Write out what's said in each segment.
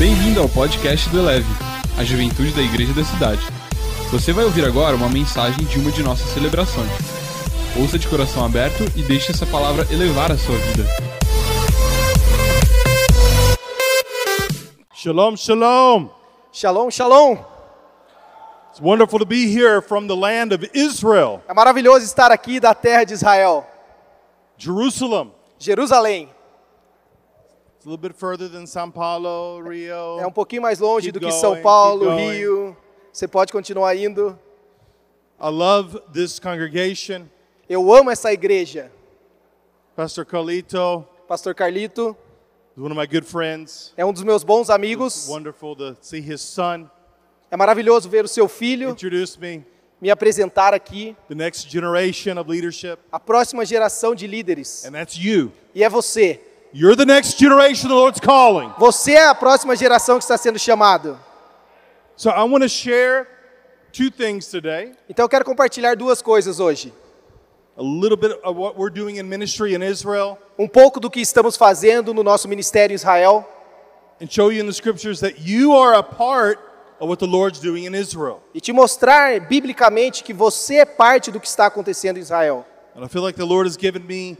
Bem-vindo ao podcast do Eleve, a juventude da igreja da cidade. Você vai ouvir agora uma mensagem de uma de nossas celebrações. Ouça de coração aberto e deixe essa palavra elevar a sua vida. Shalom, shalom. Shalom, shalom. It's wonderful to be here from the land of Israel, É maravilhoso estar aqui da terra de Israel, Jerusalem. Jerusalém. It's a little bit further than São Paulo, Rio. É um pouquinho mais longe Keep do que going, São Paulo. Rio. Você pode continuar indo. I love this congregation. Eu amo essa igreja. Pastor Carlito Pastor Carlito one of my good friends. é um dos meus bons It's amigos. wonderful to see his son É maravilhoso ver o seu filho introduce me, me apresentar aqui, the next generation of leadership, a próxima geração de líderes. and that's you. E é você. You're the next generation the Lord's calling. Você é a próxima geração que está sendo chamado. So I want to share two things today. Então eu quero compartilhar duas coisas hoje. A little bit of what we're doing in ministry in Israel Um pouco do que estamos fazendo no nosso ministério em Israel and show you in the scriptures that you are a part of what the Lord's doing in Israel. e te mostrar biblicamente que você é parte do que está acontecendo em Israel. And I feel like the Lord has given me,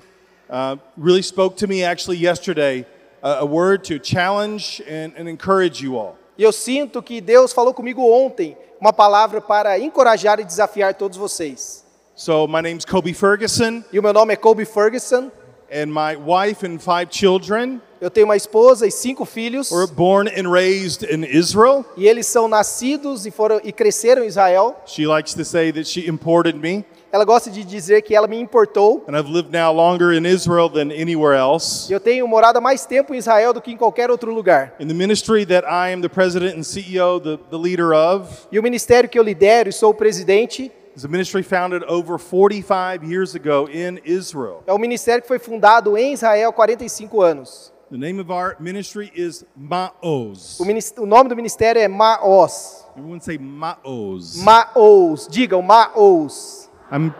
uh, really spoke to me actually yesterday, a, a word to challenge and, and encourage you all. E eu sinto que Deus falou comigo ontem uma palavra para encorajar e desafiar todos vocês. So my name's Kobe Ferguson, E o meu nome é Kobe Ferguson. and my wife and five children Eu tenho uma esposa e cinco filhos. were born and raised in Israel. E eles são nascidos e foram e cresceram em Israel. She likes to say that she imported me, Ela gosta de dizer que ela me importou. and I've lived now longer in Israel than anywhere else. Eu tenho morado mais tempo em Israel do que em qualquer outro lugar. In the ministry that I am the president and CEO, the, the leader of, E o ministério que eu lidero e sou o presidente is a ministry founded over 45 years ago in Israel. é um ministério que foi fundado em Israel há 45 anos. The name of our ministry is Ma'oz. O, o nome do ministério é Maos. Everyone say Ma'oz. Maos. Digam Maos. I'm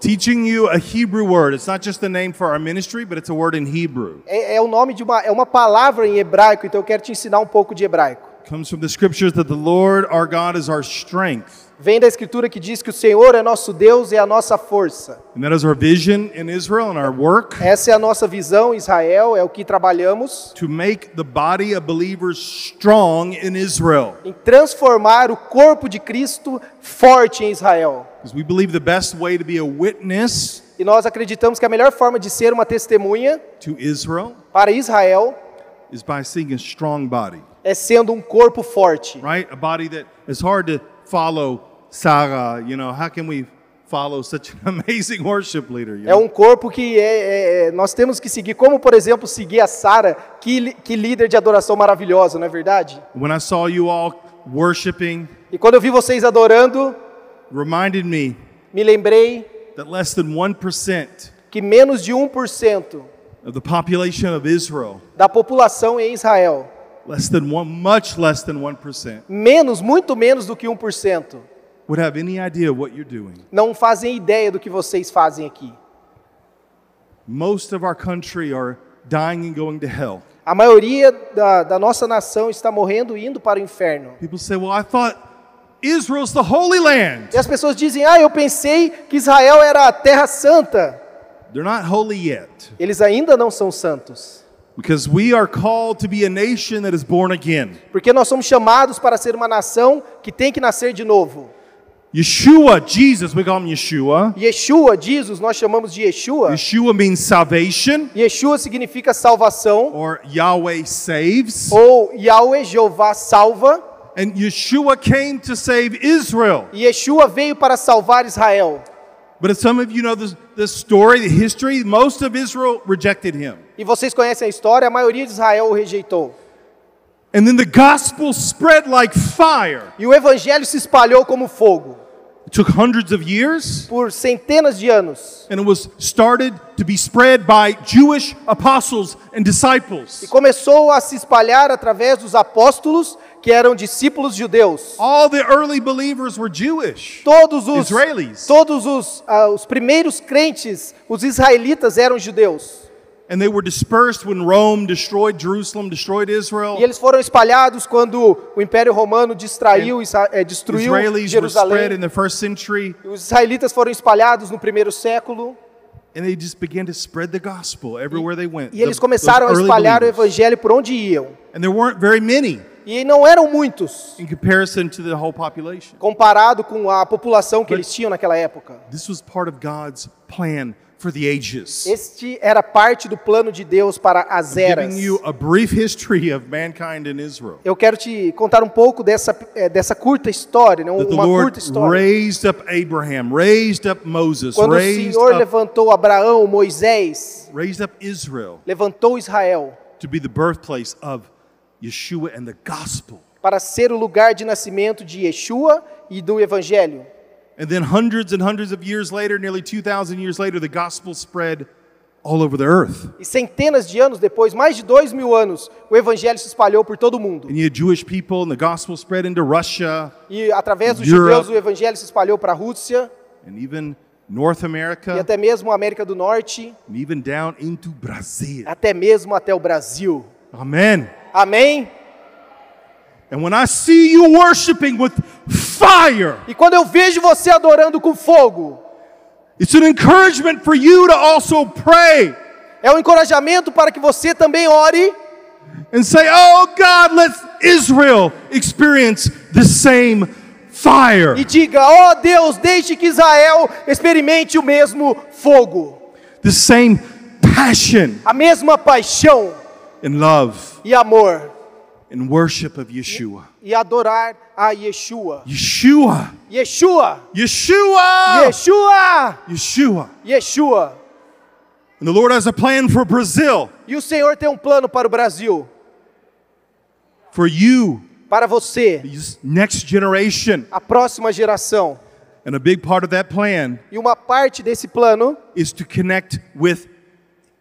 teaching you a Hebrew word. It's not just the name for our ministry, but it's a word in Hebrew. É, é o nome de uma é uma palavra em hebraico, então eu quero te ensinar um pouco de hebraico. It comes from the scriptures that the Lord our God is our strength. Vem da escritura que diz que o Senhor é nosso Deus e a nossa força. Essa é a nossa visão em Israel, é o que trabalhamos to make the body of believers strong in Israel. em transformar o corpo de Cristo forte em Israel. Because we believe the best way to be a witness E nós acreditamos que a melhor forma de ser uma testemunha to Israel para Israel is by seeing a strong body, é sendo um corpo forte. right? A body that is hard to follow. Sarah, you know, how can we follow such an amazing worship leader? you É know? um corpo que é, é- nós temos que seguir, como por exemplo seguir a Sara, que, que líder de adoração maravilhosa, não é verdade? When I saw you all worshiping, E quando eu vi vocês adorando, reminded me me lembrei that less than 1% que menos de 1% of the population of Israel, da população em Israel, less than one, much less than 1%, menos, muito menos do que 1%, would have any idea what you're doing. não fazem ideia do que vocês fazem aqui. Most of our country are dying and going to hell. A maioria da, da nossa nação está morrendo e indo para o inferno. People say, well, I thought Israel's the Holy Land. E as pessoas dizem: Ah, eu pensei que Israel era a terra santa. They're not holy yet Eles ainda não são santos. Because we are called to be a nation that is born again. Porque nós somos chamados para ser uma nação que tem que nascer de novo. Yeshua, Jesus, we call him Yeshua. Yeshua, Jesus, nós chamamos de Yeshua. Yeshua means salvation Yeshua significa salvação, or Yahweh saves. ou Yahweh, Jeová, salva. And Yeshua came to save Israel. E Yeshua veio para salvar Israel. But some of you know the, the story, the history, most of Israel rejected him. E vocês conhecem a história, a maioria de Israel o rejeitou. And then the gospel spread like fire. E o evangelho se espalhou como fogo It took hundreds of years, por centenas de anos. and it was started to be spread by Jewish apostles and E disciples. começou a se espalhar através dos apóstolos, que eram discípulos judeus. All the early believers were Jewish. Todos os, Israelis. todos os, ah, os primeiros crentes, os israelitas, eram judeus. And they were dispersed when Rome destroyed Jerusalem, destroyed Israel. E eles foram espalhados quando o Império Romano distraiu, eh, destruiu Israelis were spread Jerusalém. in the first century, Os israelitas foram espalhados no primeiro século. and they just began to spread the gospel everywhere they went. E eles começaram a espalhar o evangelho por onde iam. And there weren't very many E não eram muitos, in comparison to the whole population. comparado com a população que eles tinham naquela época. This was part of God's plan for the ages. Este era parte do plano de Deus para as eras. Giving you a brief history of mankind in Israel. Eu quero te contar um pouco dessa, eh, dessa curta história, né? That the uma Lord curta história. raised up Abraham, raised up Moses, Quando o raised Senhor up, levantou Abraão, Moisés, raised up Israel levantou Israel to be the birthplace of Yeshua and the gospel. para ser o lugar de nascimento de Yeshua e do Evangelho. And then hundreds and hundreds of years later, nearly 2,000 years later, the gospel spread all over the earth. E centenas de anos depois, mais de dois mil anos, o Evangelho se espalhou por todo o mundo. And you had Jewish people, and the gospel spread into Russia E através dos Europe. judeus, o Evangelho se espalhou para a Rússia and even North e America, até mesmo a América do Norte, and even down into Brazil. até mesmo até o Brasil. Amen. Amém? And when I see you worshiping with fire, E quando eu vejo você adorando com fogo, it's an encouragement for you to also pray é um encorajamento para que você também ore and say, Oh God, let Israel experience the same fire, e diga: "Ó Deus, deixe que Israel experimente o mesmo fogo, the same passion. A mesma paixão and love e amor and worship of Yeshua. e adorar a Yeshua. Yeshua, Yeshua, Yeshua, Yeshua, Yeshua. Yeshua. And the Lord has a plan for Brazil, E o Senhor tem um plano para o Brasil, for you, para você, next generation. a próxima geração. And a big part of that plan E uma parte desse plano is to connect with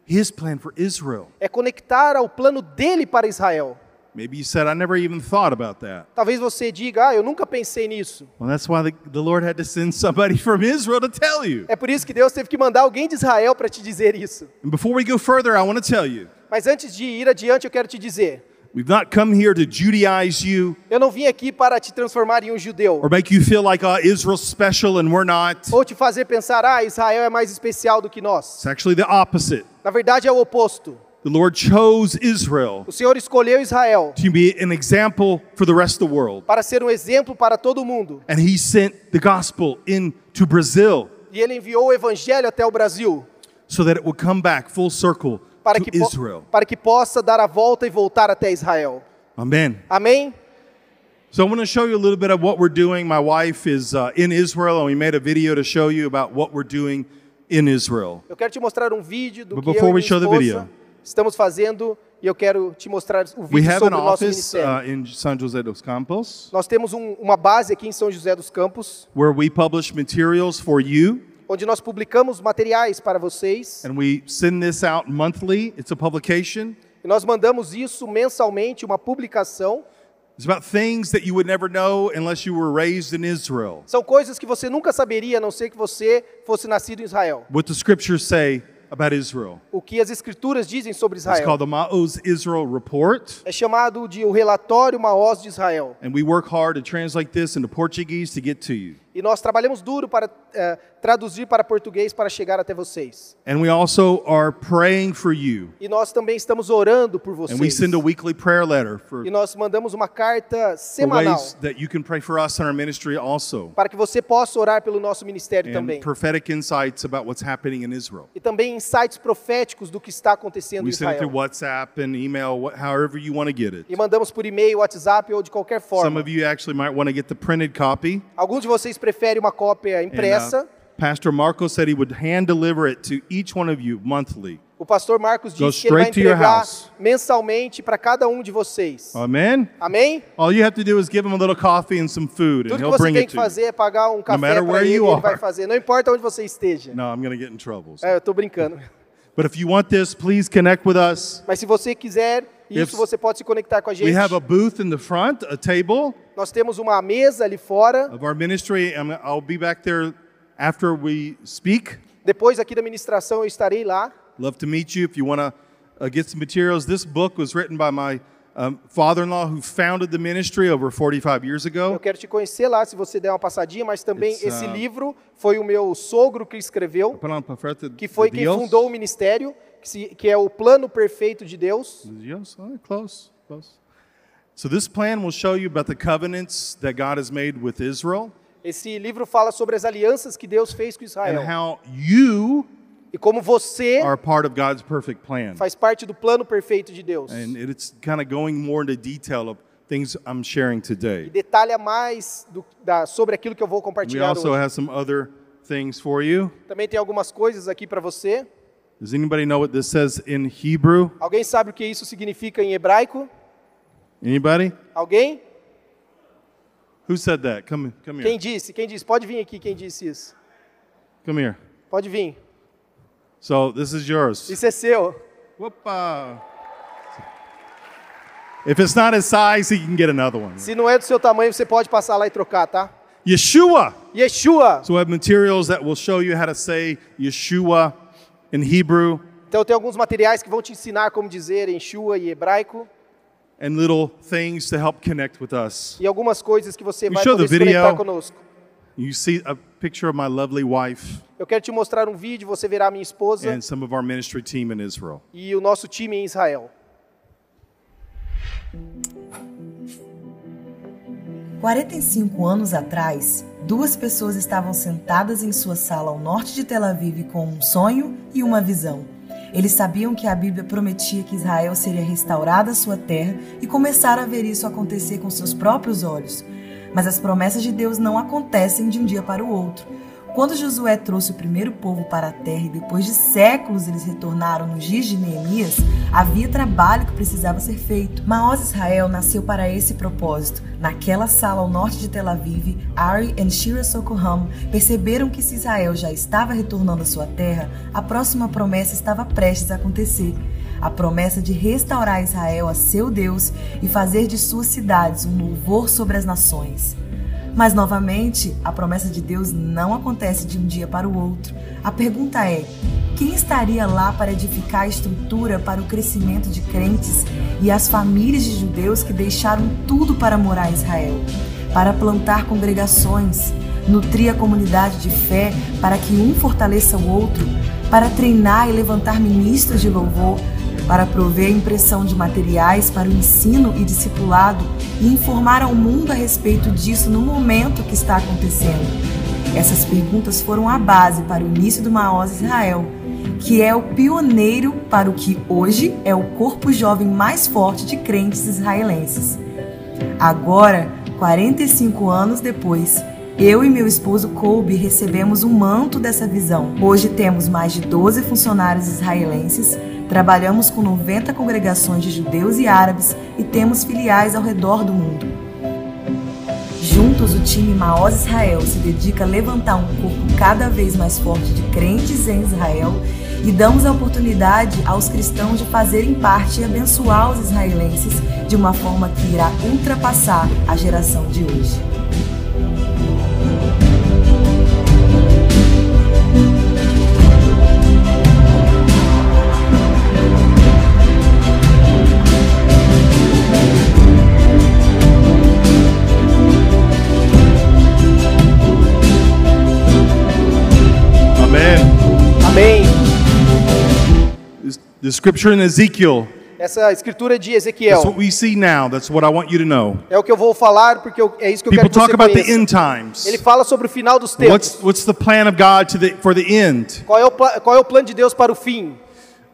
His plan for Israel. é conectar ao plano dele para Israel. Maybe you said, I never even thought about that. Talvez você diga: "Ah, eu nunca pensei nisso". Well, that's why the, the Lord had to send somebody from Israel to tell you. É por isso que Deus teve que mandar alguém de Israel para te dizer isso. And before we go further, I want to tell you Mas antes de ir adiante, eu quero te dizer: we've not come here to Judaize you eu não vim aqui para te transformar em um judeu or make you feel like uh, Israel's special and we're not. ou te fazer pensar: "Ah, Israel é mais especial do que nós". It's actually the opposite. Na verdade é o oposto. The Lord chose Israel O Senhor escolheu Israel to be an example for the rest of the world. para ser um exemplo para todo mundo. And He sent the gospel into Brazil E ele enviou o evangelho até o Brasil so that it would come back full circle para que, para que possa dar a volta e voltar até Israel. Amen. Amém? So I'm going to show you a little bit of what we're doing. My wife is uh, in Israel, and we made a video to show you about what we're doing in Israel. Eu quero te mostrar um vídeo do But que eu before e we show the video. estamos fazendo e eu quero te mostrar o We vídeo have sobre an o nosso office ministério. uh, in San Jose dos Campos Nós temos um- uma base aqui em São José dos Campos, where we publish materials for you, onde nós publicamos materiais para vocês and we send this out monthly. It's a publication. e nós mandamos isso mensalmente, uma publicação. It's about things that you would never know unless you were raised in Israel. São coisas que você nunca saberia, a não ser que você fosse nascido em Israel. What the scriptures say about Israel. O que as escrituras dizem sobre It's Israel. called the Ma'oz Israel Report. É chamado de o relatório Maós de Israel. And we work hard to translate this into Portuguese to get to you. E nós trabalhamos duro para eh, traduzir para português para chegar até vocês. And we also are praying for you. E nós também estamos orando por And we vocês. send a weekly prayer letter for, E nós mandamos uma carta semanal ways that you can pray for us in our ministry also. para que você possa orar pelo nosso ministério And também. prophetic insights about what's happening in Israel. E também insights proféticos do que está acontecendo em We send through Israel. WhatsApp and email, however you want to get it. E mandamos por e-mail, WhatsApp ou de qualquer Some forma. of you actually might want to get the printed copy. Alguns de vocês preferem uma cópia And, uh, impressa. Pastor Marco said he would hand deliver it to each one of you monthly. O pastor Marcos disse que ele vai straight to your entregar house. mensalmente para cada um de vocês. Amen. Amém? All you have to do is give him a little coffee and some food, and Tudo que he'll você bring tem it que to you. fazer é pagar um café matter para where ele you ele vai are. fazer. Não importa onde você esteja. No, I'm going to get in trouble. É, eu estou brincando. But if you want this, please connect with us. Mas se você quiser isso, você pode se conectar com a gente. We have a booth in the front, a table Nós temos uma mesa ali fora. of our ministry. I'll be back there after we speak. Depois aqui da ministração eu estarei lá. Love to meet you. If you want to uh, get some materials, this book was written by my um, father-in-law who founded the ministry over 45 years Eu ago. quero te conhecer lá, se você der uma passadinha, mas também It's, esse uh, livro foi o meu sogro que escreveu, que foi quem Deus. fundou o ministério, que, se- que é o plano perfeito de Deus. De Deus? Oh, close, close. So this plan will show you about the covenants that God has made with Israel Esse livro fala sobre as alianças que Deus fez com and Israel. how you E como você are part of God's perfect plan. faz parte do plano perfeito de Deus. And it's kind of going more into detail of things I'm sharing E today. detalha mais do- da- sobre aquilo que eu vou We compartilhar also hoje. have some other things for you. Também tem algumas coisas aqui para você. Does anybody know what this says in Hebrew? Alguém sabe o que isso significa em hebraico? Anybody? Alguém? Who said that? Come, come here. Quem disse? Quem disse? Pode vir aqui quem disse isso. Come here. Pode vir. So this is yours. Isso é seu. Whoopa. If it's not his size, he can get another one. Se não é do seu tamanho, você pode passar lá e trocar, tá? Yeshua. Yeshua. So we have materials that will show you how to say Yeshua in Hebrew Então tem alguns materiais que vão te ensinar como dizer em Shua e hebraico and little things to help connect with us. e algumas coisas que você We vai show the poder conectar video. conosco. You see a picture of my lovely wife Eu quero te mostrar um vídeo, você verá a minha esposa and some of our ministry team in Israel. e o nosso time em Israel. 45 anos atrás, duas pessoas estavam sentadas em sua sala ao norte de Tel Aviv com um sonho e uma visão. Eles sabiam que a Bíblia prometia que Israel seria restaurada à sua terra e começaram a ver isso acontecer com seus próprios olhos. Mas as promessas de Deus não acontecem de um dia para o outro. Quando Josué trouxe o primeiro povo para a terra e depois de séculos eles retornaram nos dias de Neemias, havia trabalho que precisava ser feito. Maoz Israel nasceu para esse propósito. Naquela sala ao norte de Tel Aviv, Ari e Shira Sokoham perceberam que se Israel já estava retornando à sua terra, a próxima promessa estava prestes a acontecer. A promessa de restaurar Israel a seu Deus e fazer de suas cidades um louvor sobre as nações. Mas novamente, a promessa de Deus não acontece de um dia para o outro. A pergunta é: quem estaria lá para edificar a estrutura para o crescimento de crentes e as famílias de judeus que deixaram tudo para morar em Israel? Para plantar congregações, nutrir a comunidade de fé para que um fortaleça o outro, para treinar e levantar ministros de louvor, para prover a impressão de materiais para o ensino e discipulado e informar ao mundo a respeito disso no momento que está acontecendo. Essas perguntas foram a base para o início do Maoz Israel, que é o pioneiro para o que hoje é o corpo jovem mais forte de crentes israelenses. Agora, 45 anos depois, eu e meu esposo Colby recebemos um manto dessa visão. Hoje temos mais de 12 funcionários israelenses, trabalhamos com 90 congregações de judeus e árabes e temos filiais ao redor do mundo. Juntos, o time Maoz Israel se dedica a levantar um corpo cada vez mais forte de crentes em Israel e damos a oportunidade aos cristãos de fazerem parte e abençoar os israelenses de uma forma que irá ultrapassar a geração de hoje. The scripture in Ezekiel, Essa escritura de that's Ezequiel what we see now. That's what I want you to know. é o que eu vou falar porque eu- é isso que eu People quero que talk você about the end times. Ele fala sobre o final dos tempos. What's, what's the plan of God to the, for the end? Qual é, o qual é o plano de Deus para o fim?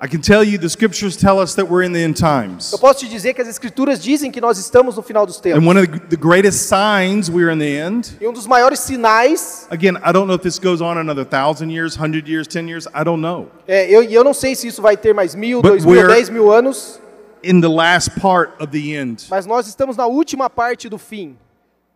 I can tell you the scriptures tell us that we're in the end times. Eu posso te dizer que as escrituras dizem que nós estamos no final dos tempos. And one of the, greatest signs we're in the end, E um dos maiores sinais, again, I don't know if this goes on another thousand years, hundred years, ten years, I don't know. é, eu, eu não sei se isso vai ter mais mil, But dois mil, dez mil anos, In the last part of the end. mas nós estamos na última parte do fim.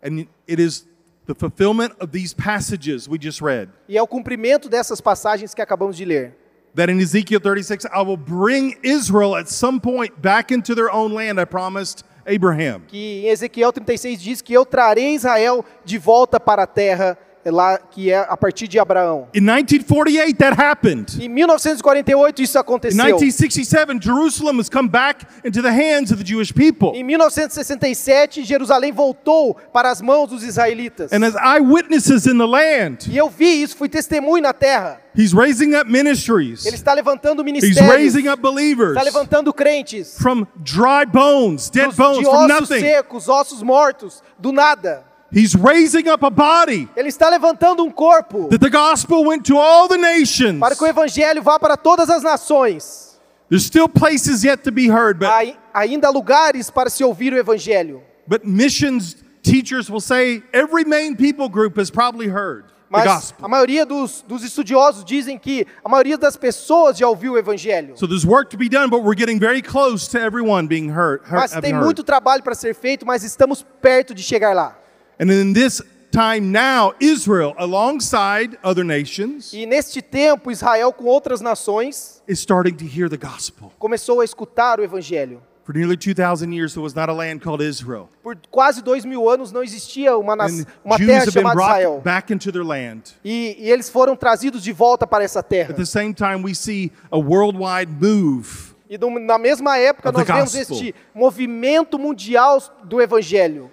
And it is the fulfillment of these passages we just read. E é o cumprimento dessas passagens que acabamos de ler. That in Ezekiel 36, I will bring Israel at some point back into their own land, I promised Abraham. Que em Ezequiel 36 diz que eu trarei Israel de volta para a terra lá que é a partir de Abraão. In 1948, that happened. Em 1948 isso In aconteceu. 1967, Jerusalem has come back into the hands of the Jewish people. Em 1967 Jerusalém voltou para as mãos dos israelitas. And as eyewitnesses in the land, E eu vi isso, fui testemunho na terra. he's raising up ministries. Ele está levantando He's ministérios. raising up believers Está levantando crentes. from dry bones, dead bones, de from ossos nothing. secos, ossos mortos, do nada. He's raising up a body Ele está levantando um corpo that the gospel went to all the nations. para que o evangelho vá para todas as nações. There's still places yet to be heard, but, Há ainda lugares para se ouvir o evangelho. but missions teachers will say every main people group has probably heard the Mas a maioria dos, dos estudiosos dizem que a maioria das pessoas já ouviu o evangelho. So there's work to be done, but we're getting very close to everyone being heard. heard Mas tem muito trabalho para ser feito, mas estamos perto de chegar lá. And in this time now, Israel, alongside other nations, E neste tempo, Israel com outras nações is starting to hear the gospel. começou a escutar o evangelho. For nearly 2,000 years, there was not a land called Israel. Por quase dois mil anos não existia uma, nas- And uma Jews terra have been chamada Israel. brought back into their land. E, e eles foram trazidos de volta para essa terra. At the same time, we see a worldwide move E no- na mesma época Of the nós vemos gospel. este movimento mundial do evangelho.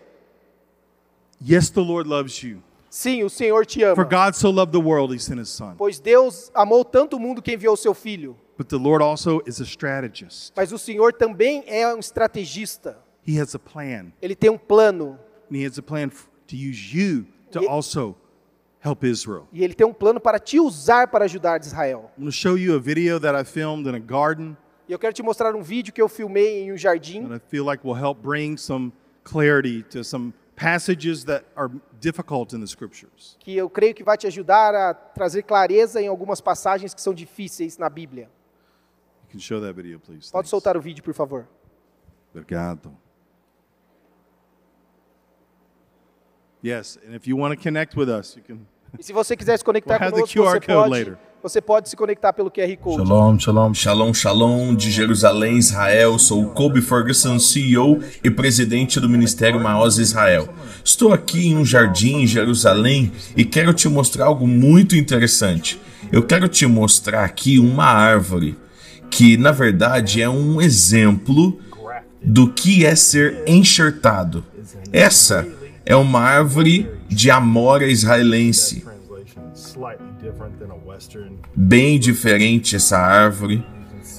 Yes, the Lord loves you. Sim, o Senhor te ama. For God so loved the world, he sent his son. Pois Deus amou tanto o mundo que enviou o seu filho. But the Lord also is a strategist. Mas o Senhor também é um estrategista. He has a plan. Ele tem um plano. And he has a plan to use you to Ye- also help Israel. E ele tem um plano para te usar para ajudar Israel. I'm going to show you a video that I filmed in a garden E eu quero te mostrar um vídeo que eu filmei em um jardim. that I feel like will help bring some clarity to some passages that are difficult in the scriptures. que eu creio que vai te ajudar a trazer clareza em algumas passagens que são difíceis na Bíblia. You can show that video, please. Pode Thanks. soltar o vídeo, por favor. Obrigado. Yes, and if you want to connect with us, you can. E se você quiser se conectar We'll have the conosco, QR você code pode, later. Você pode se conectar pelo QR Code. Shalom, shalom, shalom, shalom de Jerusalém, Israel. Sou o Kobe Ferguson, CEO e presidente do Ministério Maoz Israel. Estou aqui em um jardim em Jerusalém e quero te mostrar algo muito interessante. Eu quero te mostrar aqui uma árvore que, na verdade, é um exemplo do que é ser enxertado. Essa é uma árvore de amora israelense bem diferente essa árvore.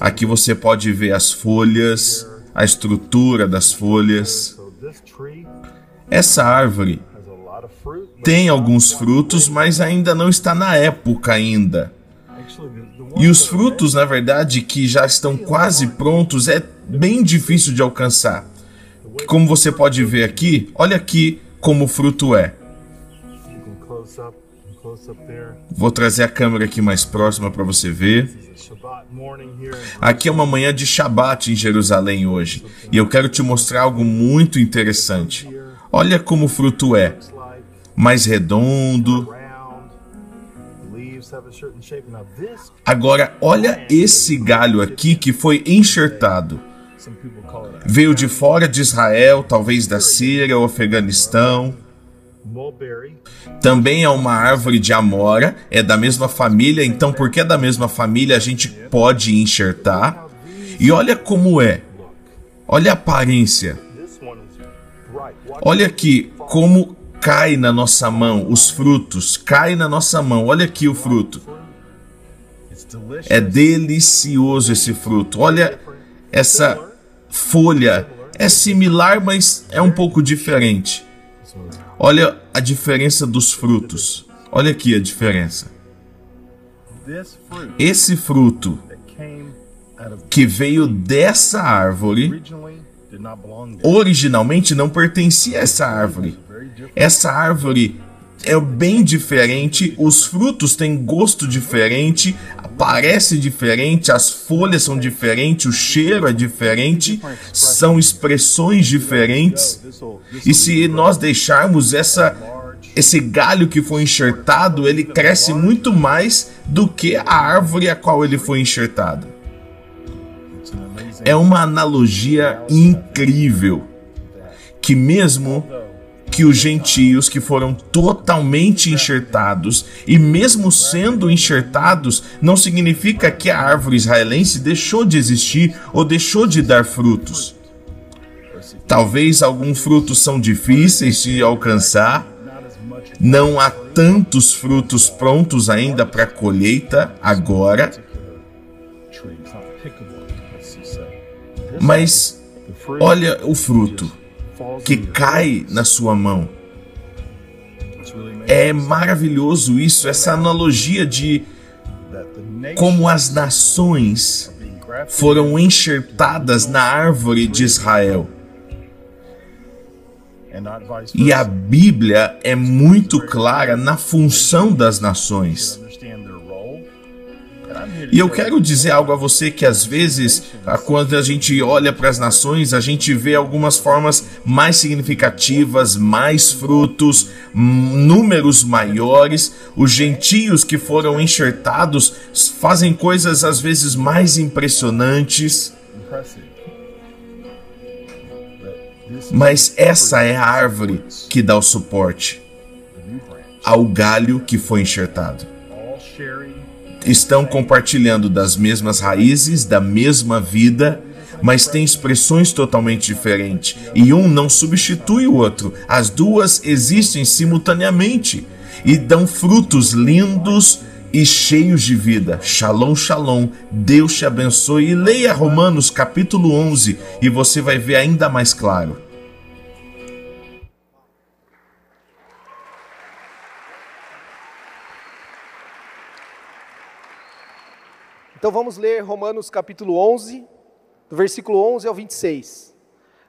Aqui você pode ver as folhas, a estrutura das folhas. Essa árvore tem alguns frutos, mas ainda não está na época ainda. E os frutos, na verdade, que já estão quase prontos, é bem difícil de alcançar. Como você pode ver aqui, olha aqui como o fruto é. Vou trazer a câmera aqui mais próxima para você ver. Aqui é uma manhã de Shabat em Jerusalém hoje, e eu quero te mostrar algo muito interessante. Olha como o fruto é, mais redondo. Agora, olha esse galho aqui que foi enxertado. Veio de fora de Israel, talvez da Síria ou Afeganistão. Também é uma árvore de amora, é da mesma família, então porque é da mesma família a gente pode enxertar. E olha como é. Olha a aparência. Olha aqui como cai na nossa mão os frutos, cai na nossa mão. Olha aqui o fruto. É delicioso esse fruto. Olha essa folha. É similar, mas é um pouco diferente. Olha a diferença dos frutos. Olha aqui a diferença. Esse fruto que veio dessa árvore originalmente não pertencia a essa árvore. Essa árvore é bem diferente, os frutos têm gosto diferente, parece diferente, as folhas são diferentes, o cheiro é diferente, são expressões diferentes. E se nós deixarmos essa esse galho que foi enxertado, ele cresce muito mais do que a árvore a qual ele foi enxertado. É uma analogia incrível que mesmo que os gentios que foram totalmente enxertados, e mesmo sendo enxertados, não significa que a árvore israelense deixou de existir ou deixou de dar frutos. Talvez alguns frutos são difíceis de alcançar, não há tantos frutos prontos ainda para colheita agora, mas olha o fruto que cai na sua mão. É maravilhoso isso, essa analogia de como as nações foram enxertadas na árvore de Israel. E a Bíblia é muito clara na função das nações. E eu quero dizer algo a você que às vezes, quando a gente olha para as nações, a gente vê algumas formas mais significativas, mais frutos, números maiores. Os gentios que foram enxertados fazem coisas às vezes mais impressionantes. Mas essa é a árvore que dá o suporte ao galho que foi enxertado estão compartilhando das mesmas raízes, da mesma vida, mas têm expressões totalmente diferentes. E um não substitui o outro. As duas existem simultaneamente e dão frutos lindos e cheios de vida. Shalom, shalom. Deus te abençoe. E leia Romanos capítulo 11 e você vai ver ainda mais claro. Então vamos ler Romanos capítulo 11, do versículo 11 ao 26.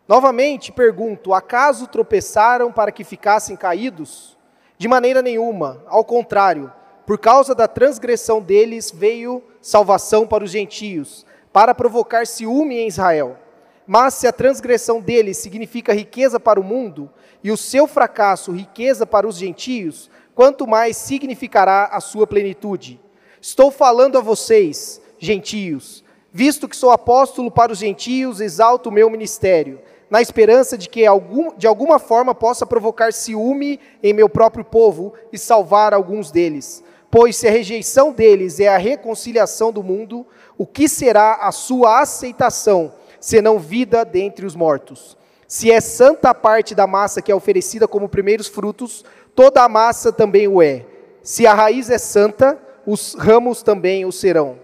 Novamente pergunto: acaso tropeçaram para que ficassem caídos? De maneira nenhuma, ao contrário, por causa da transgressão deles veio salvação para os gentios, para provocar ciúme em Israel. Mas se a transgressão deles significa riqueza para o mundo, e o seu fracasso riqueza para os gentios, quanto mais significará a sua plenitude? Estou falando a vocês, gentios. Visto que sou apóstolo para os gentios, exalto o meu ministério, na esperança de que algum, de alguma forma possa provocar ciúme em meu próprio povo e salvar alguns deles. Pois se a rejeição deles é a reconciliação do mundo, o que será a sua aceitação, senão vida dentre os mortos? Se é santa a parte da massa que é oferecida como primeiros frutos, toda a massa também o é. Se a raiz é santa, os ramos também o serão.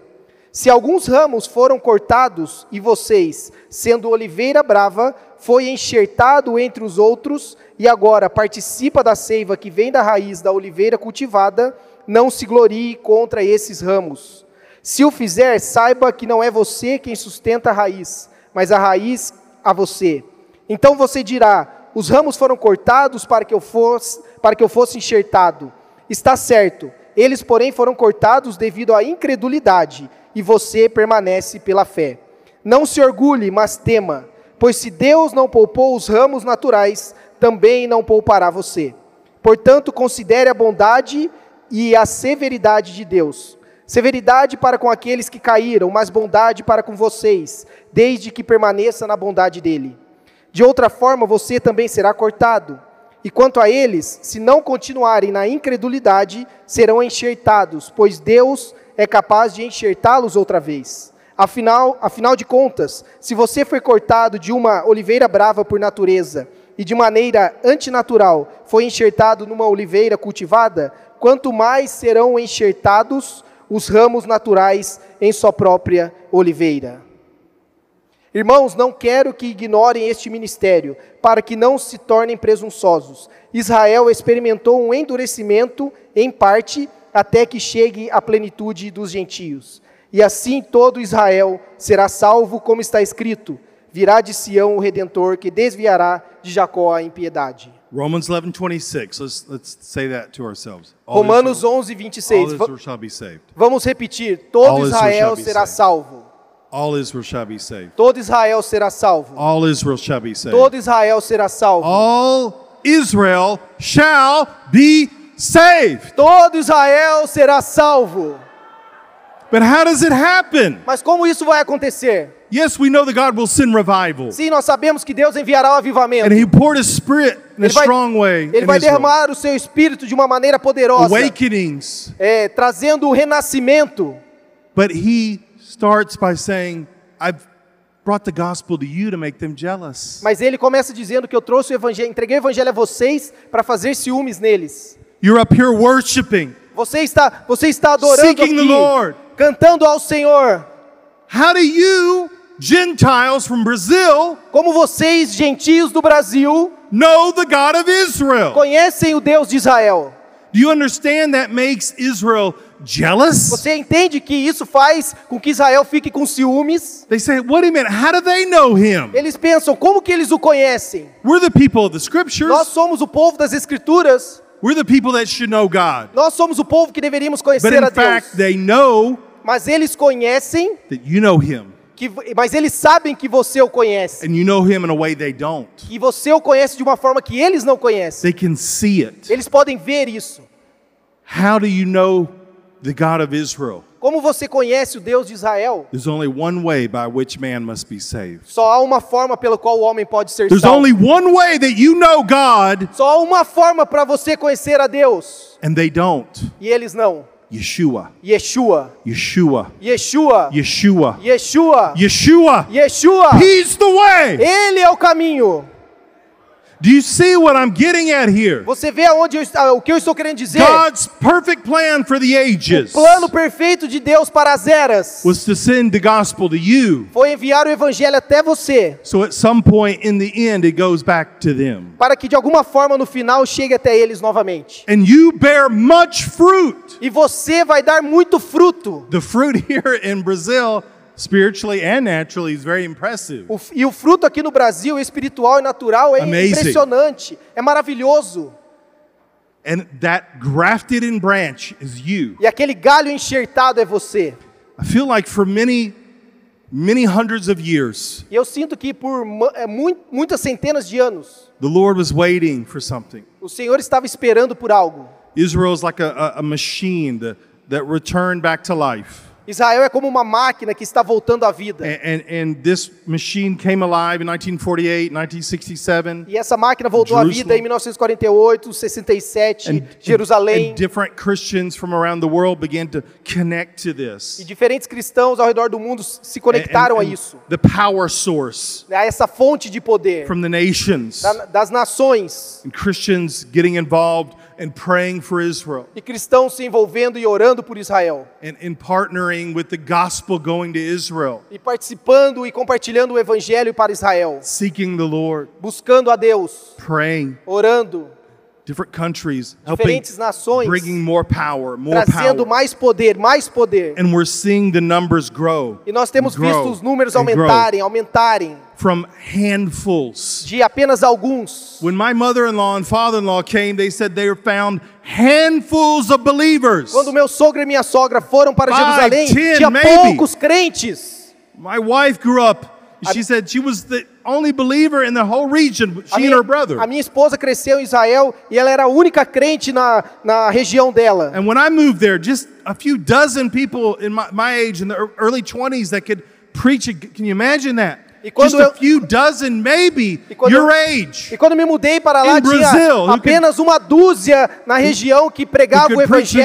Se alguns ramos foram cortados e vocês, sendo oliveira brava, foi enxertado entre os outros e agora participa da seiva que vem da raiz da oliveira cultivada, não se glorie contra esses ramos. Se o fizer, saiba que não é você quem sustenta a raiz, mas a raiz a você. Então você dirá: os ramos foram cortados para que eu fosse, para que eu fosse enxertado. Está certo. Eles, porém, foram cortados devido à incredulidade e você permanece pela fé. Não se orgulhe, mas tema, pois se Deus não poupou os ramos naturais, também não poupará você. Portanto, considere a bondade e a severidade de Deus. Severidade para com aqueles que caíram, mas bondade para com vocês, desde que permaneça na bondade dele. De outra forma, você também será cortado. E quanto a eles, se não continuarem na incredulidade, serão enxertados, pois Deus é capaz de enxertá-los outra vez. Afinal, afinal de contas, se você foi cortado de uma oliveira brava por natureza e de maneira antinatural foi enxertado numa oliveira cultivada, quanto mais serão enxertados os ramos naturais em sua própria oliveira. Irmãos, não quero que ignorem este ministério, para que não se tornem presunçosos. Israel experimentou um endurecimento, em parte, até que chegue a plenitude dos gentios. E assim todo Israel será salvo, como está escrito: virá de Sião o redentor que desviará de Jacó a impiedade. Romans 11:26. Let's let's say that to ourselves. All Romanos Israel, 11, 26. All Israel shall be saved. Vamos repetir: todo All Israel será saved. salvo. All Israel shall be saved. Todo Israel será salvo. All Israel shall be saved. Todo Israel será salvo. All Israel shall be saved. Todo Israel será salvo. But how does it happen? Mas como isso vai acontecer? Yes, we know that God will send revival. Sim, nós sabemos que Deus enviará o avivamento. And He poured His Spirit in a Ele vai, strong way. ele vai Israel. derramar o seu espírito de uma maneira poderosa, Awakenings. é, trazendo o renascimento. But He starts by saying, I've brought the gospel to you to make them jealous. Mas ele começa dizendo que eu trouxe o evangelho, entreguei o evangelho a vocês para fazer ciúmes neles. You're up here worshiping. Você está, você está adorando Seeking the aqui, Lord. cantando ao Senhor. How do you, Gentiles from Brazil, Como vocês, gentios do Brasil, know the God of Israel? conhecem o Deus de Israel. Do you understand that makes Israel jealous? Você entende que isso faz com que Israel fique com ciúmes? They say, wait a minute, how do they know him? Eles pensam, como que eles o conhecem? We're the people of the scriptures. Nós somos o povo das Escrituras. We're the people that should know God. Nós somos o povo que deveríamos But conhecer in a Deus. fact, they know Mas eles conhecem, that you know him. que, mas eles sabem que você o conhece. And you know him in a way they don't. E você o conhece de uma forma que eles não conhecem. They can see it. Eles podem ver isso. How do you know the God of Israel? Como você conhece o Deus de Israel? There's only one way by which man must be saved. Só há uma forma pela qual o homem pode ser There's salvo. only one way that you know God Só há uma forma para você conhecer a Deus. and they don't. E eles não. Yeshua. Yeshua. Yeshua. Yeshua. Yeshua. Yeshua. Yeshua. Yeshua. He's the way. Ele é o caminho. Do you see what I'm getting at here? Você vê aonde eu, o que eu estou querendo dizer? God's perfect plan for the ages O plano perfeito de Deus para as eras was to send the gospel to you. foi enviar o evangelho até você, So at some point in the end, it goes back to them. para que de alguma forma no final chegue até eles novamente. And you bear much fruit. E você vai dar muito fruto. The fruit here in Brazil, spiritually and naturally, is very impressive. O e o fruto aqui no Brasil, espiritual e natural, é Amazing. impressionante, é maravilhoso. And that grafted in branch is you. E aquele galho enxertado é você. I feel like for many, many hundreds of years, E eu sinto que por é, mui- muitas centenas de anos, the Lord was waiting for something. o Senhor estava esperando por algo. Israel is like a, a, a machine that, that returned back to life. Israel é como uma máquina que está voltando à vida. And, and, and this machine came alive in 1948, 1967. E essa máquina voltou à vida em 1948, 67, And, Jerusalém. and different Christians from around the world began to connect to E this. diferentes cristãos ao redor do mundo se conectaram a isso, The power source a essa fonte de poder from the nations. da- das nações. And Christians getting involved and praying for Israel. E cristãos se envolvendo e orando por Israel. And, and partnering with the gospel going to Israel. E participando e compartilhando o evangelho para Israel. Seeking the Lord. Buscando a Deus, Praying. orando. Different countries. Helping Diferentes nações. bringing more power, more Trazendo power. mais poder, mais poder. And we're seeing the numbers grow. E nós temos grow visto os números and grow aumentarem, aumentarem. from handfuls. De apenas alguns. When my mother-in-law and father-in-law came, they said they found handfuls of believers. Quando meu sogro e minha sogra foram para Five, Jerusalém, ten, tinha maybe. poucos crentes. My wife grew up. She said she was the only believer in the whole region. She and minha, her brother. a minha esposa cresceu em Israel e ela era a única crente na, na região dela. And when I moved there, just a few dozen people in my, my age in the ear- early 20s that could preach. Can you imagine that? E quando Just a eu- few dozen, maybe E quando your age. E quando me mudei para lá, In tinha apenas uma dúzia na região que pregava o evangelho.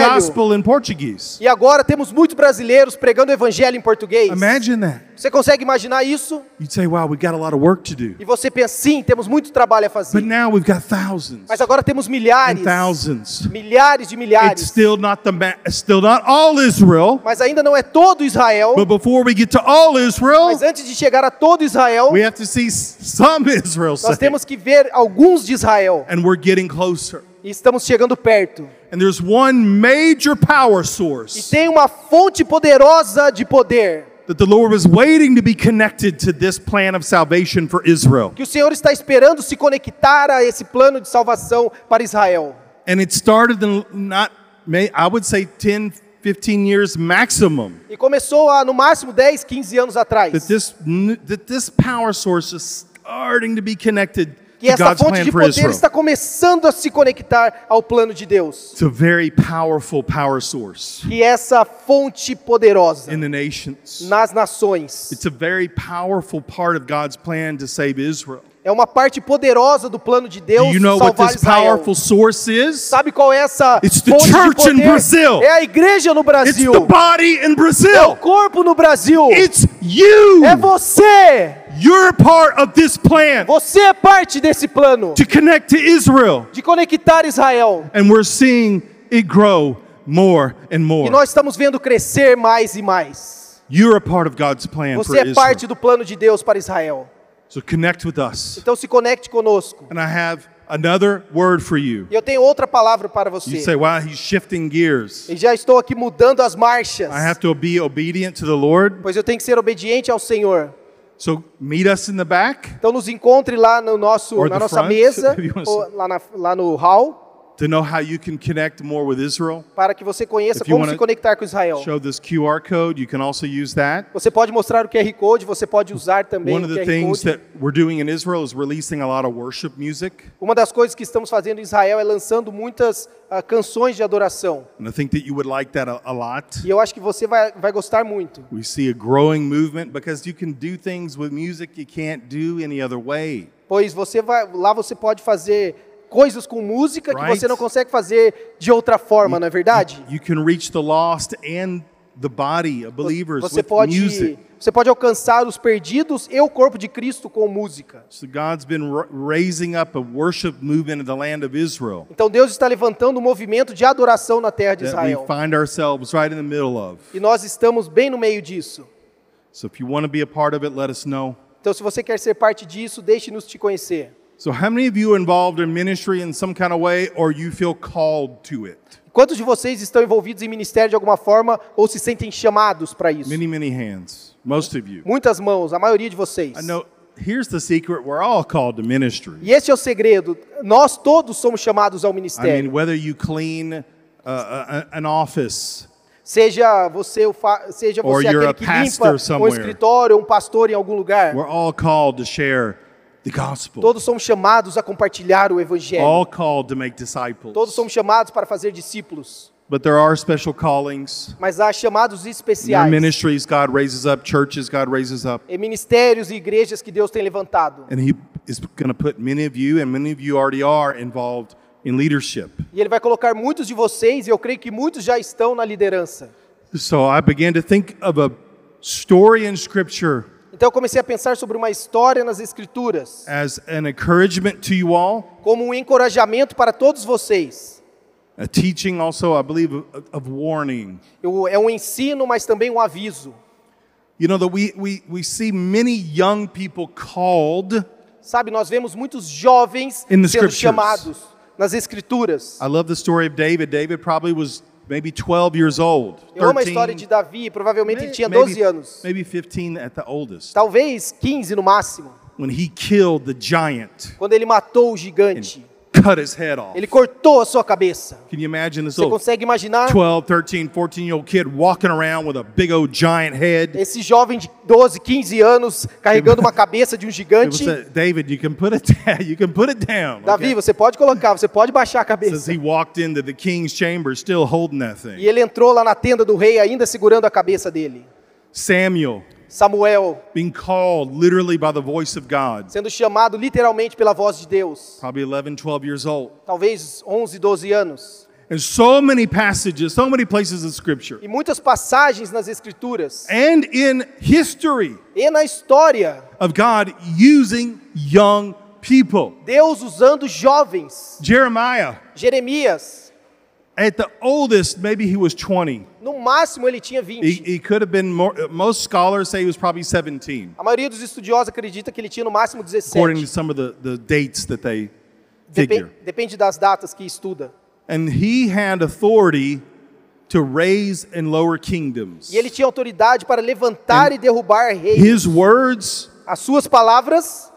E agora temos muitos brasileiros pregando o evangelho em português. Imagine that. Você consegue imaginar isso? You'd say, wow, we've got a lot of work to do. E você pensa, sim, temos muito trabalho a fazer. But now we've got thousands Mas agora temos and milhares, thousands. milhares de It's milhares. still not the it's still not all Israel. Mas ainda não é todo Israel. But before we get to all Israel, Mas antes de chegar a todo Israel, we have to see some Israel nós temos que ver alguns de Israel. And we're getting closer. E estamos chegando perto. And there's one major power E source tem uma fonte poderosa de poder that the Lord was waiting to be connected to this plan of salvation for Israel. que o Senhor está esperando se conectar a esse plano de salvação para Israel. And it started in not may I would say 10 15 years maximum E começou há no máximo 10, 15 anos atrás. that this that this power source is starting to be connected que essa fonte de poder está começando a se conectar ao plano de Deus. It's a very powerful power source Que essa fonte poderosa in the nations. nas nações It's a very powerful part of God's plan to save Israel. é uma parte poderosa do plano de Do Deus you know what salvar this Israel. powerful source is? Sabe qual é essa It's the fonte de church in poder? Brazil. É a igreja no It's Brasil. the body in É o Brazil. corpo no Brasil. It's you. É você. You're part of this plan Você é parte desse plano to connect to Israel. de conectar Israel. And we're seeing it grow more and E more. nós estamos vendo crescer mais e mais. You're a part of God's plan for Você é parte Israel. do plano de Deus para Israel. So connect with us. Então se conecte conosco. And I have another word for you. E eu tenho outra palavra para You você. say, wow, he's shifting gears. E já estou aqui mudando as marchas. I have to be obedient to the Lord. Pois eu tenho que ser obediente ao Senhor. So meet us in the back. Então nos encontre lá no nosso, na nossa front, mesa, ou lá, na- lá no hall, to know how you can connect more with Israel. para que você conheça If como se conectar com Israel. Show this QR code. You can also use that. Você pode mostrar o QR Code, você pode usar também One o of the things Code. that we're doing in Israel is releasing a lot of worship music. Uma das coisas que estamos fazendo em Israel é lançando muitas ah, canções de adoração. And I think that you would like that a, a lot. E eu acho que você vai, vai gostar muito. We see a growing movement because you can do things with music you can't do any other way. Pois você vai, lá você pode fazer coisas com música que Right. você não consegue fazer de outra forma, não é verdade? You can reach the lost and the body of believers Você with pode, music. você pode alcançar os perdidos e o corpo de Cristo com música. So God's been ra- raising up a worship movement in the land of Israel Então Deus está levantando um movimento de adoração na terra de that we Israel. find ourselves right in the middle of. E nós estamos bem no meio disso. So if you want to be a part of it, let us know. Então se você quer ser parte disso, deixe-nos te conhecer. So how many of you are involved in ministry in some kind of way or you feel called to it? Quantos de vocês estão envolvidos em ministério de alguma forma ou se sentem chamados para isso? Many, many hands. Most of you. Muitas mãos, a maioria de vocês. I know here's the secret, we're all called to ministry. E esse é o segredo. Nós todos somos chamados ao I mean, ministério. whether you clean uh, a- an office, Seja você, o seja você aquele que limpa um escritório um pastor em algum lugar. we're all called to share. Todos somos chamados a compartilhar o evangelho. All called to make disciples. Todos somos chamados para fazer discípulos. But there are special callings. Mas há chamados especiais. ministries God raises up, churches God raises up. E ministérios e igrejas que Deus tem levantado. And He is going to put many of you, and many of you already are, involved in leadership. E Ele vai colocar muitos de vocês, e eu creio que muitos já estão na liderança. So I began to think of a story in Scripture Então eu comecei a pensar sobre uma história nas Escrituras, as an encouragement to you all, como um encorajamento para todos vocês. a teaching also, I believe, of, warning. É um ensino, mas também um aviso. You know, that we, we, we see many young people called. Sabe, nós vemos muitos jovens sendo chamados nas Escrituras. I love the story of David. David probably was maybe 12 years old. Eu amo a 13, história de Davi, provavelmente ele tinha maybe- 12 anos. Maybe 15 at the oldest. Talvez 15 no máximo, When he killed the giant, quando ele matou o gigante. Cut his head off. Ele cortou a sua cabeça. Can you imagine this Você little consegue imaginar 12, 13, 14 year old kid walking around with a big old giant head? esse jovem de 12, 15 anos carregando uma cabeça de um gigante? a- David, you can put it down. You can put it down. Davi, okay? você pode colocar, você pode baixar a Says cabeça. he walked into the king's chamber still holding that E thing. ele entrou lá na tenda do rei ainda segurando a cabeça dele. Samuel Samuel being called literally by the voice of God, sendo chamado literalmente pela voz de Deus. probably 11, 12 years old. Talvez 11, 12 anos. And so many passages, so many places in scripture. E muitas passagens nas escrituras And in history e na história, of God using young people. Deus usando jovens. Jeremiah, Jeremias, at the oldest, maybe he was 20. no máximo ele tinha He, 20. he could have been more, most scholars say he was probably 17, A maioria dos estudiosos acredita que ele tinha no máximo according to 17. some of the, the dates that they figure. depende das datas que estuda. And he had authority to raise and lower kingdoms. E ele tinha autoridade para levantar e derrubar reis. His words As suas palavras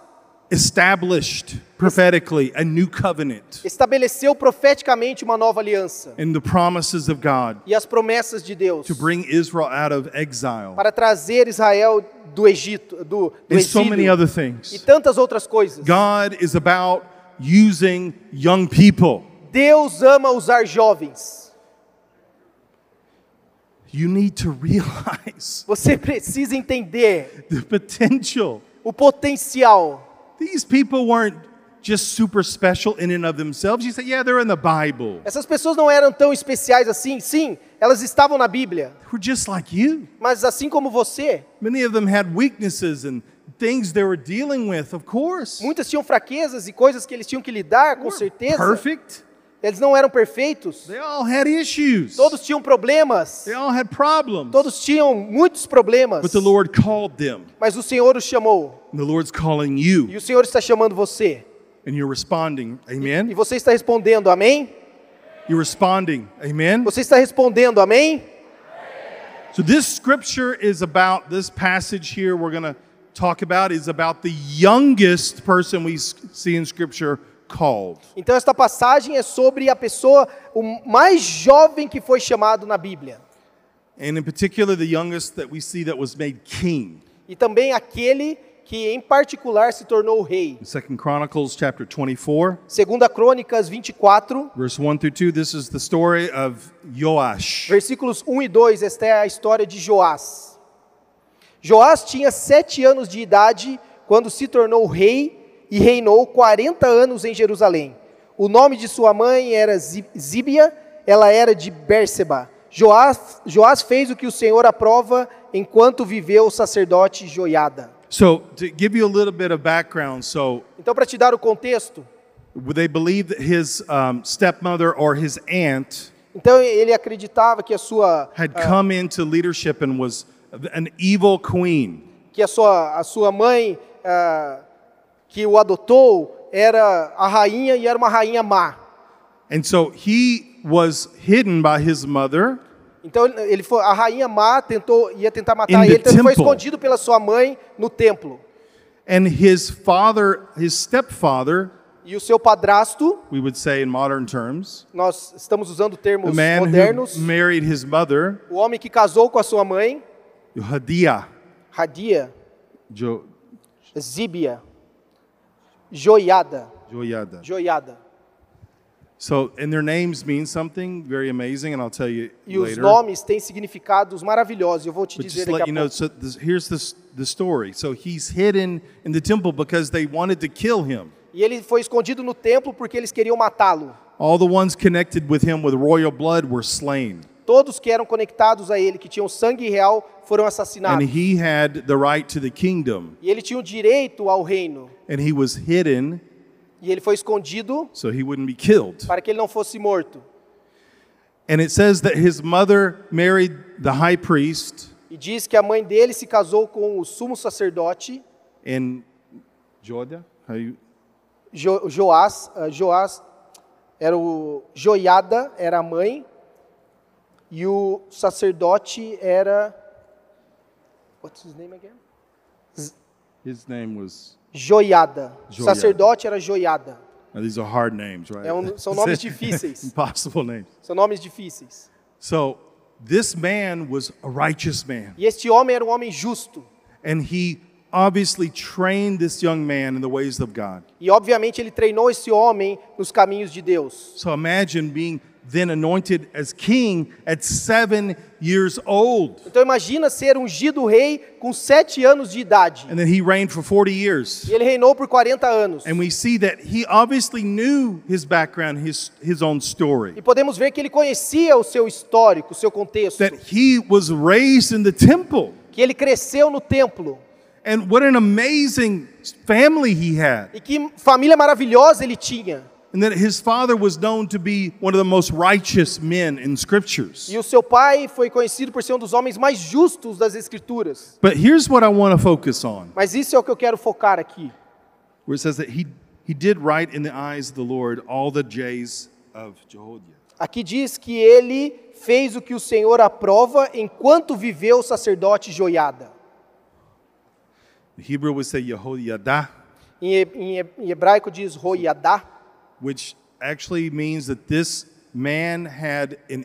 established prophetically a new covenant estabeleceu profeticamente uma nova aliança and the promises of God e as promessas de Deus to bring Israel out of exile para trazer Israel do Egito, do, do and so many exílio other e things. tantas outras coisas. God is about using young people. Deus ama usar jovens. You need to realize Você precisa entender the potential. o potencial. These people weren't just super special in and of themselves. You say, yeah, they're in the Bible. Essas pessoas não eram tão especiais assim. Sim, elas estavam na Bíblia, They were just like you. mas assim como você, Many of them had weaknesses and things they were dealing with, of course. muitas tinham fraquezas e coisas que eles tinham que lidar, com certeza. Perfect. Eles não eram perfeitos. They all had issues. Todos tinham problemas. They all had problems. Todos tinham muitos problemas. But the Lord called them. Mas o Senhor os chamou. And the Lord's calling you. E o Senhor está chamando você. And you're responding. E Amen. você está respondendo, amém? You're responding. Amen. Você está respondendo, amém? So this scripture is about this passage here we're going to talk about is about the youngest person we see in scripture called. Então esta passagem é sobre a pessoa o mais jovem que foi chamado na Bíblia. And in particular the youngest that we see that was made king. E também aquele que em particular se tornou rei. In 2 Chronicles chapter 24, Segunda Crônicas 24, verse 1 through 2, this is the story of Joash. versículos 1 e 2, esta é a história de Joás. Joás tinha sete anos de idade quando se tornou rei e reinou 40 anos em Jerusalém. O nome de sua mãe era Zíbia, ela era de Bérseba. Joás, Joás fez o que o Senhor aprova enquanto viveu o sacerdote Joiada. So to give you a little bit of background, so Então, para te dar o contexto, they believed that his um, stepmother or his aunt então ele acreditava que a sua had come into leadership and was an evil queen. que a sua, a sua mãe ah, que o adotou era a rainha e era uma rainha má. And so he was hidden by his mother Então ele foi, a rainha má tentou ia tentar matar ele, então ele foi escondido pela sua mãe no templo. and his father, his stepfather, E o seu padrasto, we would say in modern terms, nós estamos usando termos modernos, married his mother, o homem que casou com a sua mãe, Hadiah, Radia, jo, Zíbia, Joiada, Joiada. Joiada. So, and their names mean something very amazing, and I'll tell you E os later. nomes têm significados maravilhosos. Eu vou te But dizer just to daqui a let you know, pouco. so this, here's this, the story. So he's hidden in the temple because they wanted to kill him. E ele foi escondido no templo porque eles queriam matá-lo. All the ones connected with him with royal blood were slain. Todos que eram conectados a ele, que tinham sangue real, foram And assassinados. he had the right to the kingdom. E ele tinha o direito ao reino. And he was hidden E ele foi escondido so he wouldn't be killed. para que ele não fosse morto. And it says that his mother married the high priest E diz que a mãe dele se casou com o sumo sacerdote, in Jordan. How you, jo, Joás, ah, Joás era o Joiada, era a mãe, e o sacerdote era What's his name again? his name was. Joiada. Joiada. sacerdote era Joiada. Now these are hard names, right? É um- são nomes difíceis. Impossible names. São nomes difíceis. So this man was a righteous man. E este homem era um homem justo. And he obviously trained this young man in the ways of God. E obviamente ele treinou esse homem nos caminhos de Deus. So imagine being then anointed as king at seven years old. Então imagina ser ungido rei com sete anos de idade. And then he reigned for 40 years. E ele reinou por 40 anos. And we see that he obviously knew his background, his, his own story. E podemos ver que ele conhecia o seu histórico, o seu contexto. That he was raised in the temple. Que ele cresceu no templo. And what an amazing family he had. E que família maravilhosa ele tinha. And that his father was known to be one of the most righteous men in scriptures. E o seu pai foi conhecido por ser um dos homens mais justos das escrituras. But here's what I want to focus on. Mas isso é o que eu quero focar aqui. where it says that he, he did right in the eyes of the Lord all the days of Jehoiada. Aqui diz que ele fez o que o Senhor aprova enquanto viveu o sacerdote Joiada. Em, he- em he- em hebraico diz roiadá, which actually means that this man had an,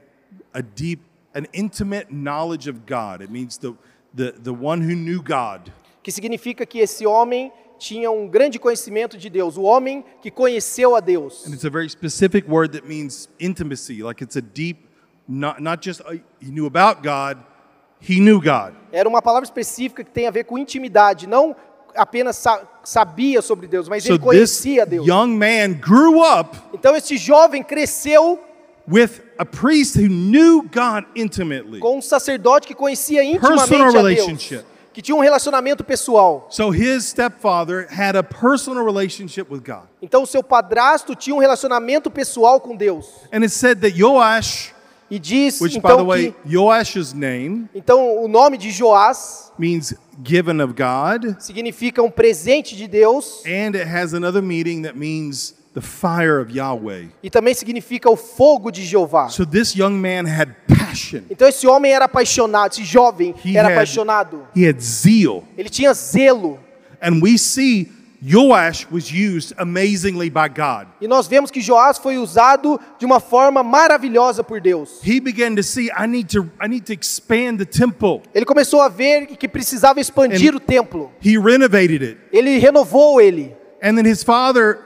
a deep, an intimate knowledge of God. It means the, the, the one who knew God. que significa que esse homem tinha um grande conhecimento de Deus, o homem que conheceu a Deus. And it's a very specific word that means intimacy, like it's a deep, not, not just uh, he knew about God, he knew God. Era uma palavra específica que tem a ver com intimidade, não apenas sa- sabia sobre Deus, mas So ele conhecia Deus. young man grew up Então esse jovem cresceu with a priest who knew God intimately. com um sacerdote que conhecia intimamente Personal Deus, que tinha um relacionamento pessoal. So his stepfather had a personal relationship with God. Então seu padrasto tinha um relacionamento pessoal com Deus. And it said that Joash, E diz which by então the way, que Joash's name então o nome de Joás means given of God, significa um presente de Deus and it has another meaning that means the fire of Yahweh. e também significa o fogo de Jeová. So this young man had passion. Então esse homem era apaixonado, esse jovem He era had- apaixonado. He had zeal. Ele tinha zelo. And we see Joash was used amazingly by God. E nós vemos que Joás foi usado de uma forma maravilhosa por Deus. He began to see I need to I need to expand the temple. Ele começou a ver que precisava expandir And- o templo. He renovated it. Ele renovou ele. And then his father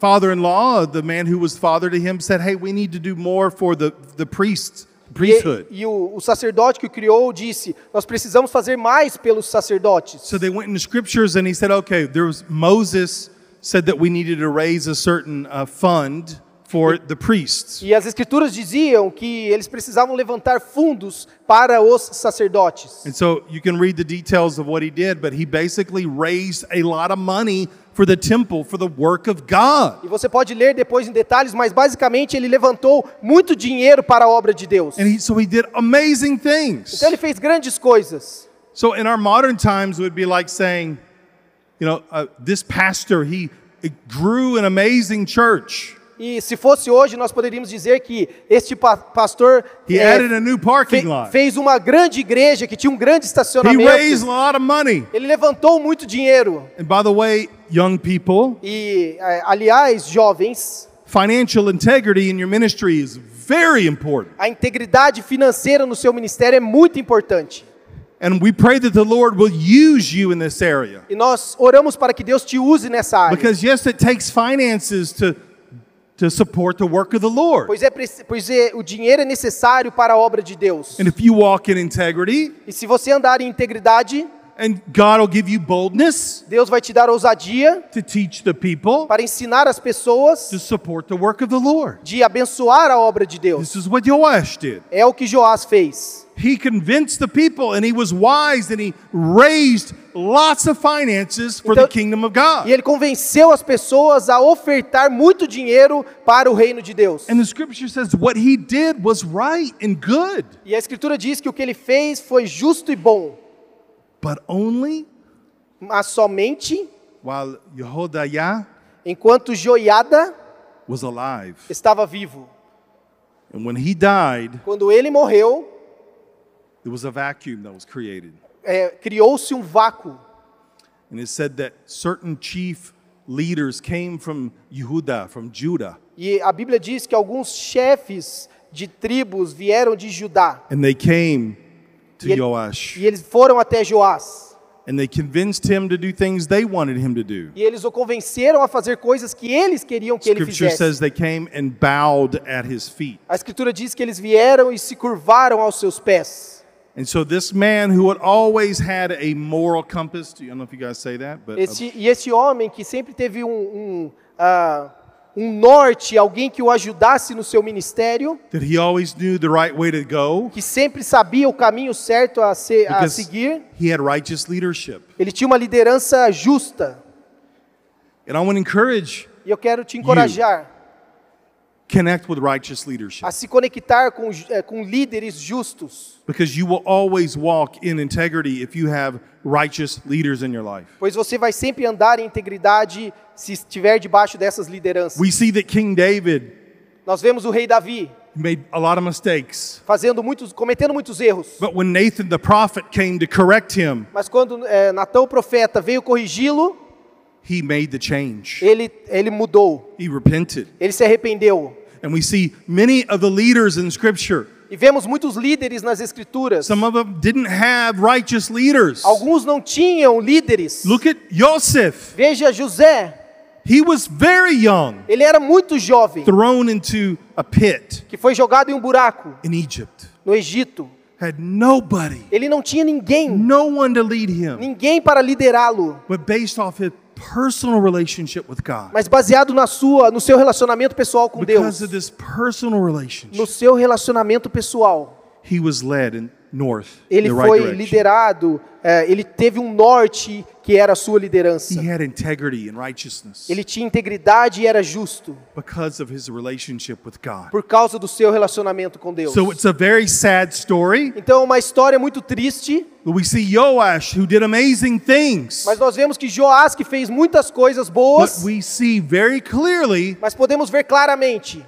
father-in-law, the man who was father to him said, "Hey, we need to do more for the the priests, priesthood." e o, o sacerdote que o criou disse: Nós precisamos fazer mais pelos sacerdotes. So they went in the scriptures and he said, okay, there was Moses said that we needed to raise a certain uh, fund for the priests. E as escrituras diziam que eles precisavam levantar fundos para os sacerdotes. And so you can read the details of what he did, but he basically raised a lot of money for the temple for the work of God. E você pode ler depois em detalhes, mas basicamente ele levantou muito dinheiro para a obra de Deus. And he, so he did amazing things. Então ele fez grandes coisas. So in our modern times, it would be like saying, you know, uh, this pastor, he grew an amazing church. E se fosse hoje, nós poderíamos dizer que este pa- pastor He é, added a new parking fe- lot. fez uma grande igreja que tinha um grande He estacionamento. raised a lot of money. Ele levantou muito dinheiro. And by the way, young people, E, eh, aliás, jovens, financial integrity in your ministry is very important. a integridade financeira no seu ministério é muito importante. And we pray that the Lord will use you in this area. E nós oramos para que Deus te use nessa área. Because yes, it takes finances to to support the work of the Lord. Pois é, pois é, o dinheiro é necessário para a obra de Deus. And if you walk in integrity, E se você andar em integridade, and God will give you boldness Deus vai te dar ousadia to teach the people para ensinar as pessoas to support the work of the Lord. de abençoar a obra de Deus. This is what Joash did. É o que Joás fez. He convinced the people and he was wise and he raised lots of finances for the Então- kingdom of God. E ele convenceu as pessoas a ofertar muito dinheiro para o reino de Deus. And the scripture says what he did was right and good, E a escritura diz que o que ele fez foi justo e bom, but only mas somente while Yehoiada enquanto Joiada was alive. estava vivo. And when he died, Quando ele morreu, there was a vacuum that was created. é, criou-se um vácuo. And it said that certain chief leaders came from Yehuda, from Judah, E a Bíblia diz que alguns chefes de tribos vieram de Judá. and they came to E, ele- Joash. e eles foram até Joás. And they convinced him to do things they wanted him to do. E eles o convenceram a fazer coisas que eles queriam que ele Scripture fizesse. says they came and bowed at his feet. A escritura diz que eles vieram e se curvaram aos seus pés. And so this man who had always had a moral compass, I don't know if you guys say that, but Esse, e esse homem que sempre teve um, um, ah, um norte, alguém que o ajudasse no seu ministério, that he always knew the right way to go que sempre sabia o caminho certo a, ser, a because seguir, he had righteous leadership. ele tinha uma liderança justa. And I want to encourage E eu quero te encorajar connect with righteous leadership a se conectar com, eh, com líderes justos, because you will always walk in integrity if you have righteous leaders in your life. pois você vai sempre andar em integridade se estiver debaixo dessas lideranças. We see that King David Nós vemos o rei Davi made a lot of mistakes, fazendo muitos, cometendo muitos erros. but when Nathan the prophet came to correct him, Mas quando eh, Natão o profeta veio corrigi-lo, he made the change. ele, ele mudou, He repented. ele se arrependeu. And we see many of the leaders in Scripture. E vemos muitos líderes nas escrituras. Some of them didn't have righteous leaders. Alguns não tinham líderes. Look at Joseph. Veja José, He was very young, ele era muito jovem, thrown into a pit que foi jogado em um buraco in Egypt. no Egito. Had nobody, Ele não tinha ninguém, no one to lead him, ninguém para liderá-lo, but based off his personal relationship with God. mas baseado na sua, no seu relacionamento pessoal com Because Deus, of this personal no relationship, seu relacionamento pessoal. he was led in north, Ele right foi direction. liderado, é, ele teve um norte que era a sua liderança. He had integrity and righteousness Ele tinha integridade e era justo because of his relationship with God. por causa do seu relacionamento com Deus. So it's a very sad story. Então, uma história muito triste, We see Joash who did amazing things. mas nós vemos que Joás, que fez muitas coisas But boas, we see very clearly mas podemos ver claramente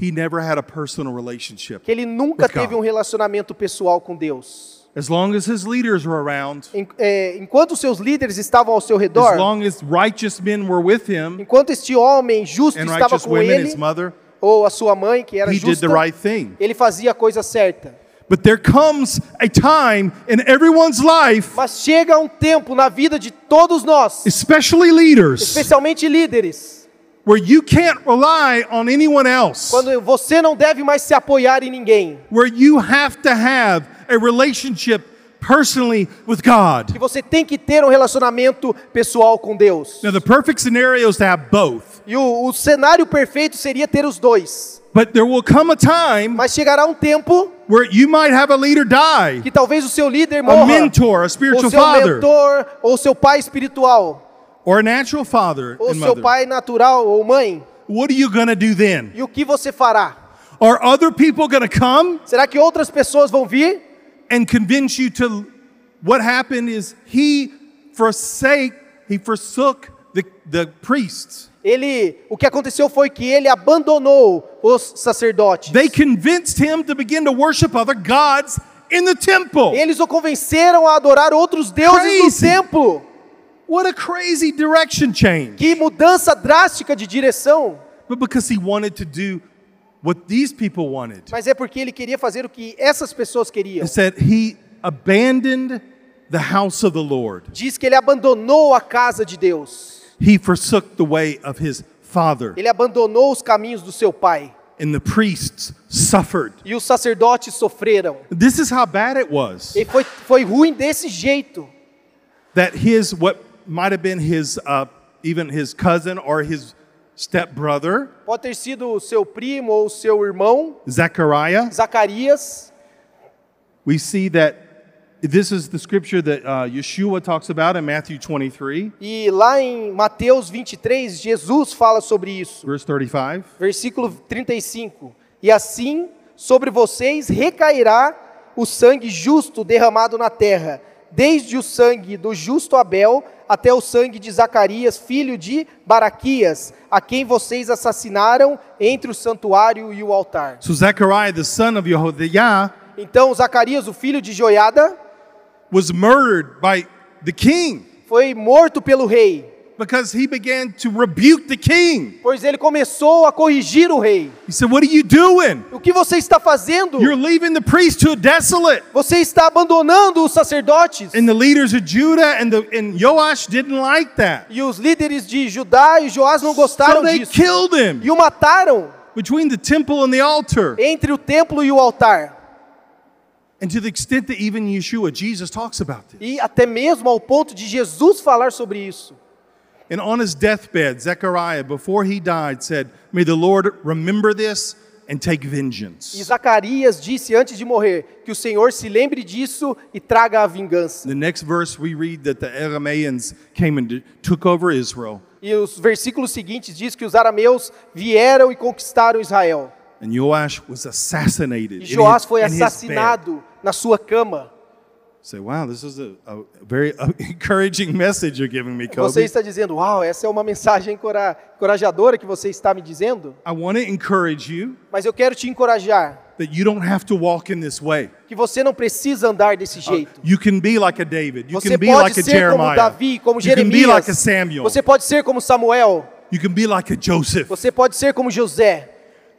he never had a personal relationship. que ele nunca teve um relacionamento pessoal com Deus. As long as his leaders were around, Em- é, enquanto seus líderes estavam ao seu as redor, long as righteous men were with him enquanto este homem justo and estava righteous com women, ele, his mother, ou a sua mãe, que era he did justa, the right thing. ele fazia a coisa certa. But there comes a time in everyone's life, Mas chega um tempo na vida de todos nós, especially leaders, especialmente líderes, where you can't rely on anyone else, quando você não deve mais se apoiar em ninguém, where you have to have a relationship personally with God. que você tem que ter um relacionamento pessoal com Deus. Now, the perfect scenario is to have both, E o, o cenário perfeito seria ter os dois. but there will come a time Mas chegará um tempo where you might have a leader die, que talvez o seu líder a morra, mentor, a ou spiritual seu father, mentor, ou seu pai espiritual, or a natural father ou and seu mother. pai natural ou mãe. What are you going to do then? E o que você fará? Are other people going to come Será que outras pessoas vão vir and convince you to what happened is he forsake he forsook the, the priests. Ele, o que aconteceu foi que ele abandonou os sacerdotes. They convinced him to begin to worship other gods in the temple. Eles o convenceram a adorar outros deuses Crazy. no templo. What a crazy direction change. Que mudança drástica de direção. But because he wanted to do what these people wanted. Mas é porque ele queria fazer o que essas pessoas queriam. It said he abandoned the house of the Lord. Diz que ele abandonou a casa de Deus. He forsook the way of his father. Ele abandonou os caminhos do seu pai. And the priests suffered. E os sacerdotes sofreram. This is how bad it was. E foi, foi ruim desse jeito. That his, what might have been his, uh, even his cousin or his stepbrother, Pode ter sido seu primo ou seu irmão, Zechariah, Zacarias. we see that this is the scripture that uh, Yeshua talks about in Matthew 23, E lá em Mateus 23, Jesus fala sobre isso. verse 35. Versículo 35. E assim sobre vocês recairá o sangue justo derramado na terra, desde o sangue do justo Abel até o sangue de Zacarias, filho de Baraquias, a quem vocês assassinaram entre o santuário e o altar. So Zechariah, the son of Então Zacarias, o filho de Joiada, was murdered by the king foi morto pelo rei, because he began to rebuke the king. pois ele começou a corrigir o rei. He said, What are you doing? O que você está fazendo? You're leaving the priesthood desolate. Você está abandonando os sacerdotes. And the leaders of Judah and, the, and Joash didn't like that. E os líderes de Judá e Joás não So gostaram they disso. killed him E o mataram between the temple and the altar. entre o templo e o altar. And to the extent that even Yeshua, Jesus talks about this. E até mesmo ao ponto de Jesus falar sobre isso. And on his deathbed, Zechariah, before he died, said, May the Lord remember this and take E vengeance. Zacarias disse antes de morrer que o Senhor se lembre disso e traga a vingança. The next verse we read that the Arameans came and took over Israel. E os versículos seguintes diz que os arameus vieram e conquistaram Israel. And Joash was assassinated. E Joás foi in his bed. assassinado na sua cama. Say, wow, this is a, a very uh, encouraging message you're giving me, Você Kobe. está dizendo, uau, essa é uma mensagem encora- encorajadora que você está me dizendo, I want to encourage you mas eu quero te encorajar that you don't have to walk in this way. que você não precisa andar desse jeito. You can be like a David. You Você can be pode like a ser como Jeremiah. Davi, como you can be like a Jeremias. Samuel. Você pode ser como Samuel. you can be like a Joseph. Você pode ser como José.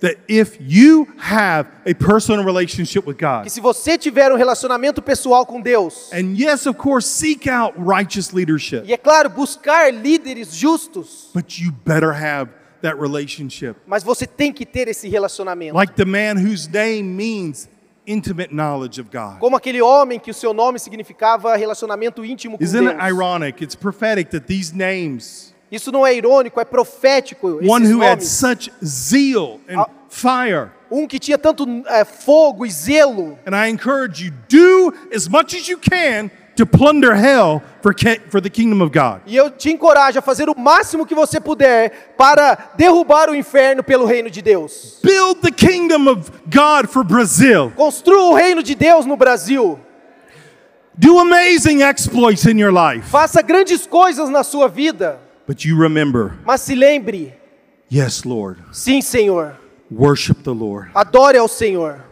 That if you have a personal relationship with God, Que se você tiver um relacionamento pessoal com Deus, and yes, of course, seek out righteous leadership, e é claro, buscar líderes justos, but you better have that relationship. mas você tem que ter esse relacionamento. Like the man whose name means intimate knowledge of God. Como aquele homem que o seu nome significava relacionamento íntimo com Isn't it ironic? It's prophetic that these names, Isso não é irônico, é profético. One who had such zeal and Ah. fire, Um que tinha tanto é, fogo e zelo. and I encourage you, do as much as you can to plunder hell for, for the kingdom of God. E eu te encorajo a fazer o máximo que você puder para derrubar o inferno pelo reino de Deus. Build the kingdom of God for Brazil. Construa o reino de Deus no Brasil. Do amazing exploits in your life. Faça grandes coisas na sua vida. But you remember, Mas se lembre, yes, Lord, sim, Senhor, worship the Lord. adore ao Senhor.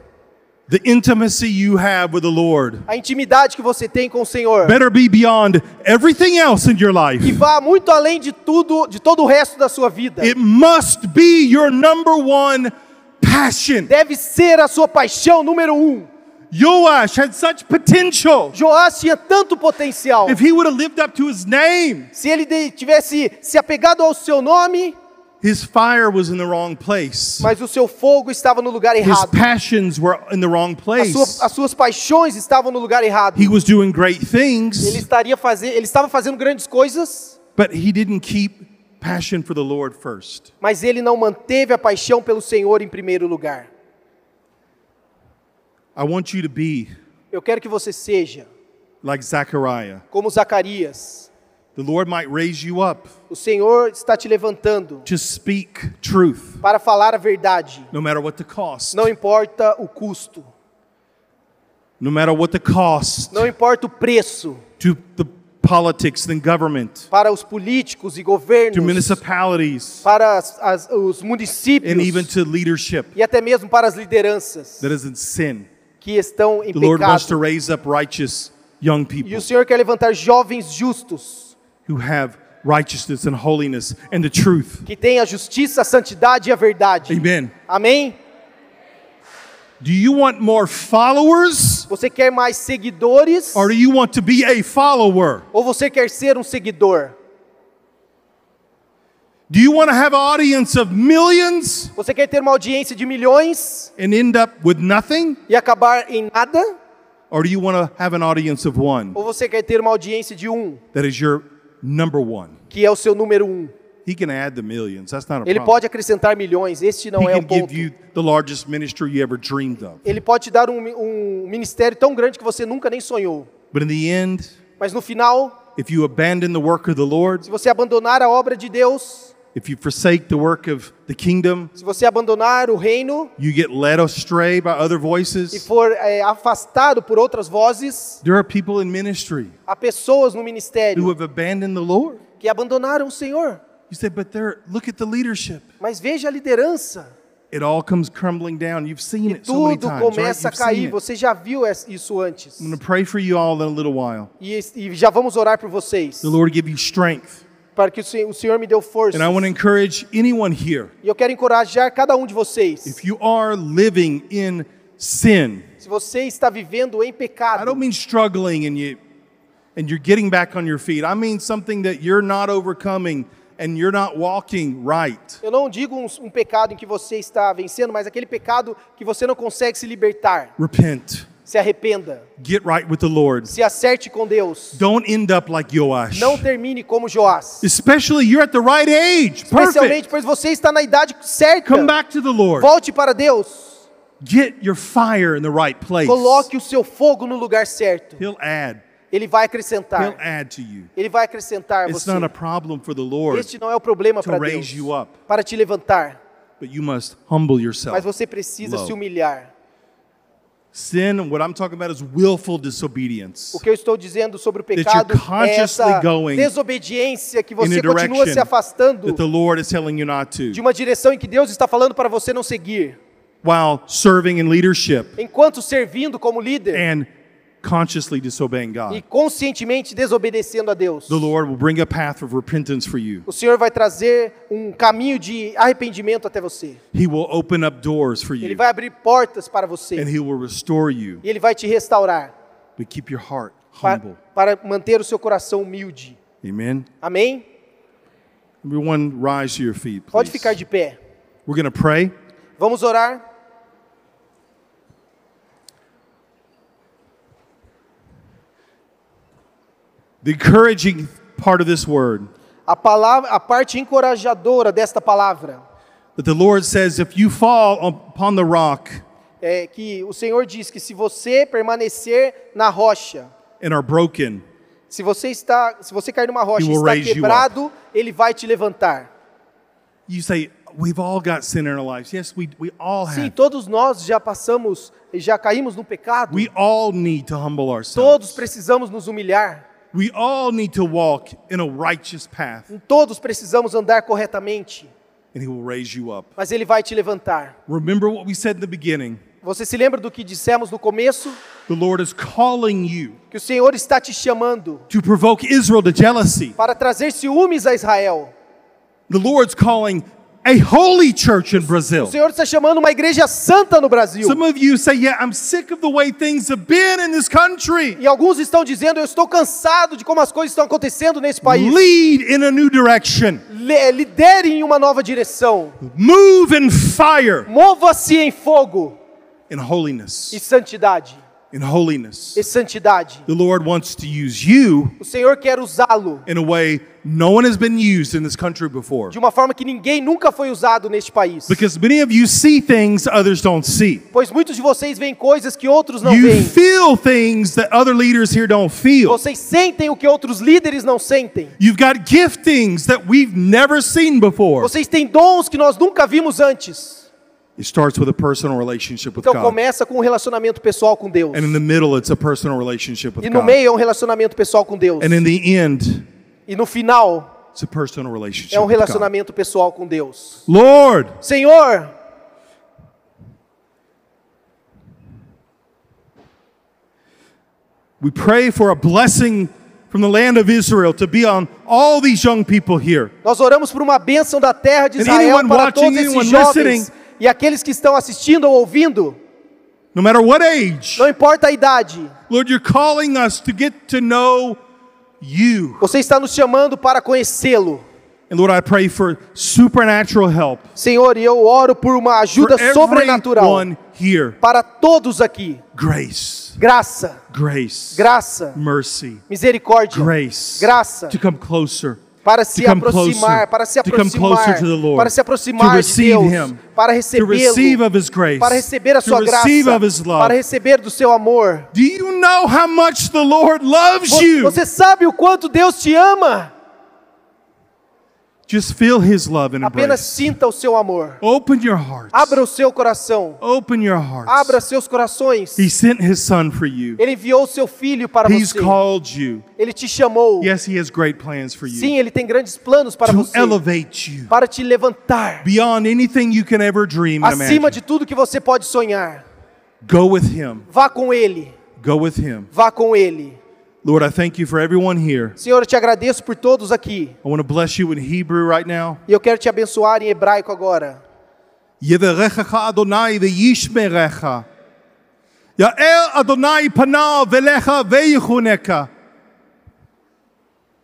The intimacy you have with the Lord A intimidade que você tem com o Senhor. better be beyond everything else in your E life. vá muito além de tudo, de todo o resto da sua vida. It must be your number one passion. Deve ser a sua paixão número um. Joash had such potential. Joás tinha tanto potencial. If he would have lived up to his name, Se ele de- tivesse se apegado ao seu nome, his fire was in the wrong place. mas o seu fogo estava no lugar His errado. passions were in the wrong place. sua- as suas paixões estavam no lugar errado. He was doing great Ele things, estaria fazer, ele estava fazendo grandes coisas, but he didn't keep passion for the Lord first. mas ele não manteve a paixão pelo Senhor em primeiro lugar. I want you to be Eu quero que você seja like Zechariah. como Zacarias. The Lord might raise you up O Senhor está te levantando to speak truth, para falar a verdade. no matter what the cost. Não importa o custo, No matter what the cost não importa o preço to the politics and government, para os políticos e to governos, municipalities, para as- as- os and even municípios to leadership e até mesmo para as lideranças that is in sin. Que estão em The Lord wants to pecado. raise up righteous young E o Senhor quer levantar jovens justos who have righteousness and holiness and the truth. que têm a justiça, a santidade e a verdade. Amen. Amém? Do you want more followers Você quer mais seguidores or do you want to be a follower? ou você quer ser um seguidor? Do you want to have an audience of millions Você quer ter uma audiência de milhões and end up with nothing? e acabar em nada? Or do you want to have an audience of one Ou você quer ter uma audiência de um, that is your number one? que é o seu número um? He can add the millions. That's not a Ele problem. pode acrescentar milhões, este não He é o can give ponto. you the largest ministry you ever dreamed of. Ele pode te dar um, um ministério tão grande que você nunca nem sonhou. But in the end, Mas no final, if you abandon the work of the Lord, se você abandonar a obra de Deus, if you forsake the work of the kingdom, se você abandonar o reino you get led astray by other e voices. for é, afastado por outras vozes, There are people in ministry há pessoas no who ministério have abandoned the Lord. que abandonaram o Senhor. You say, but there, look at the leadership. Mas veja a liderança. It all comes crumbling down. You've seen E it so many tudo times, right? começa a You've seen cair. Você já viu isso antes. I'm going to pray for you all in a little while. E, e já vamos orar por vocês. The Lord give you strength. Para que o Senhor, me deu força. And I want to encourage anyone here. E eu quero encorajar cada um de vocês. If you are living in sin, Se você está vivendo em I pecado, don't mean struggling and you and you're getting back on your feet. I mean something that you're not overcoming and you're not walking right. eu não digo um, um pecado em que você está vencendo, mas aquele pecado que você não consegue se libertar. Repent. Se arrependa. Get right with the Lord. Se acerte com Deus. Don't end up like Joash. Não termine como Joás. Especially you're at the right age. Especialmente Perfect. pois você está na idade certa. Come back to the Lord. Volte para Deus. Get your fire in the right place. Coloque o seu fogo no lugar certo. He'll add. Ele vai He'll acrescentar. add to you. Ele vai acrescentar It's você. not a problem for the Lord, Este não é o problema para raise Deus. you up. Para te levantar. but you must humble yourself. Mas você precisa Low. se humilhar. Sin, what I'm talking about is willful disobedience. O que eu estou dizendo sobre o pecado é essa desobediência que você continua se afastando that the Lord is telling you not to. de uma direção em que Deus está falando para você não seguir. while serving in leadership enquanto servindo como líder and consciously disobeying e God. conscientemente desobedecendo a Deus. The Lord will bring a path of repentance for you. O Senhor vai trazer um caminho de arrependimento até você. He will open up doors for Ele you vai abrir portas para and você. He will restore you. E Ele vai te restaurar But keep your heart humble. para manter o seu coração humilde. Amen. Amém? Everyone rise to your feet, Pode please. ficar de pé. We're going to pray. Vamos orar. The encouraging part of this word A palavra, a parte encorajadora desta palavra that the Lord says, if you fall upon the rock é que o Senhor diz que se você permanecer na rocha, and are broken, se você está, se você cair numa rocha e está quebrado, ele vai te levantar. you say, We've all got sin in our lives. Yes, we, we all Sim, have. todos nós já passamos, já caímos no pecado. We all need to humble Todos ourselves. precisamos nos humilhar. We all need to walk in a righteous path, Todos precisamos andar corretamente, and He will raise you up. mas ele vai te levantar. Remember what we said in the beginning Você se lembra do que dissemos no começo? the Lord is calling you Que o Senhor está te chamando to provoke Israel to jealousy. para trazer ciúmes a Israel. The Lord's calling a holy church in Brazil. O Senhor está chamando uma igreja santa no Brasil. Some of you say, Yeah, I'm sick of the way things have been in this country. E alguns estão dizendo: Eu estou cansado de como as coisas estão acontecendo nesse país. Lead in a new direction, Le- lidere em uma nova direção. move in fire, Mova-se em fogo in holiness. e santidade. In holiness. E santidade. The Lord wants to use you O Senhor quer usá-lo in a way no one has been used in this country before. de uma forma que ninguém nunca foi usado neste país. Because many of you see things others don't see. Pois muitos de vocês veem coisas que outros não You veem. feel things that other leaders here don't feel. Vocês sentem o que outros líderes não sentem. You've got giftings that we've never seen before. Vocês têm dons que nós nunca vimos antes. It starts with a personal relationship with Então God. começa com um relacionamento pessoal com Deus. And in the middle, it's a personal relationship with E no God. meio é um relacionamento pessoal com Deus. And in the end, E no final it's a personal relationship é um with God. relacionamento pessoal com Deus. Lord, Senhor, we pray for a blessing from the land of Israel to be on all these young people here. nós oramos por uma bênção da terra de Israel para todos esses jovens. E aqueles que estão assistindo ou ouvindo, No matter what age, não importa a idade. Lord, you're calling us to get to know you. Você está nos chamando para conhecê-lo. And Lord, I pray for supernatural help Senhor, eu oro por uma ajuda for sobrenatural here. para todos aqui. Grace, Graça, grace, graça, mercy, misericórdia, grace. graça To come closer. Para se to come aproximar, closer, para se aproximar, para se aproximar de Deus, para recebê-lo, para receber a sua graça, para receber do seu amor. Do you know how much the Lord loves Vo- you? Você sabe o quanto Deus te ama? Just feel His love and Apenas embrace. sinta o seu amor. Open your hearts. Abra o seu coração. Open your hearts. Abra seus corações. He sent His Son for you. Ele enviou o seu filho para He's você. called you. Ele te chamou. Yes, He has great plans for you. Sim, ele tem grandes planos para to você. elevate you Para te levantar. beyond anything you can ever dream Acima de imagine. tudo que você pode sonhar. Go with Him. Vá com ele. Go with Him. Vá com ele. Lord, I thank you for everyone here. Senhor, eu te agradeço por todos aqui. I want to bless you in Hebrew right now. E eu quero te abençoar em hebraico agora. Yevarechacha Adonai veyishmerecha. Ya'el Adonai panav velecha veyichuneka.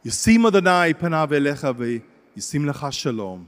Yisim Adonai panav velecha veyisim lecha shalom.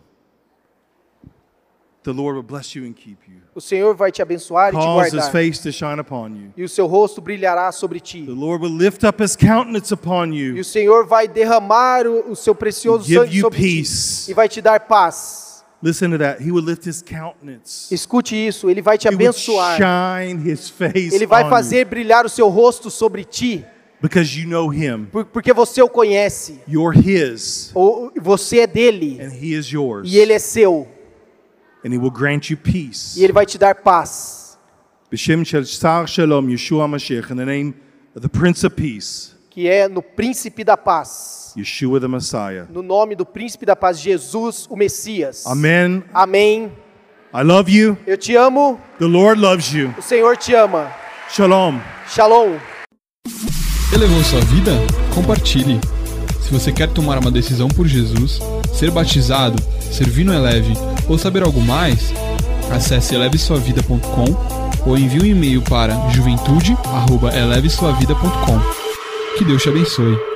O Senhor vai te abençoar e te Cause his guardar. face to shine upon you. E o seu rosto brilhará sobre ti. The Lord will lift up his countenance upon E you. o Senhor vai derramar o, seu precioso Give sangue you sobre peace. ti. E vai te dar paz. Listen to that. He will lift his countenance. Escute isso. Ele vai te abençoar. shine his face Ele vai fazer brilhar o seu rosto sobre ti. because you know him. por- Porque você o conhece. You're his Ou você é dele. and he is yours. E ele é seu. And he will grant you peace. E ele vai te dar paz. B'shem shel Sar Shalom Yeshua Mashiach, in the name of the Prince of Peace. Que é no Príncipe da Paz. Yeshua the Messiah. No nome do Príncipe da Paz, Jesus, o Messias. Amém. Amém. I love you. Eu te amo. The Lord loves you. O Senhor te ama. Shalom. Shalom. Elevou sua vida? Compartilhe. Se você quer tomar uma decisão por Jesus, ser batizado, servir no Eleve ou saber algo mais, acesse elevesuavida.com ou envie um e-mail para juventude@elevesuavida.com. Que Deus te abençoe.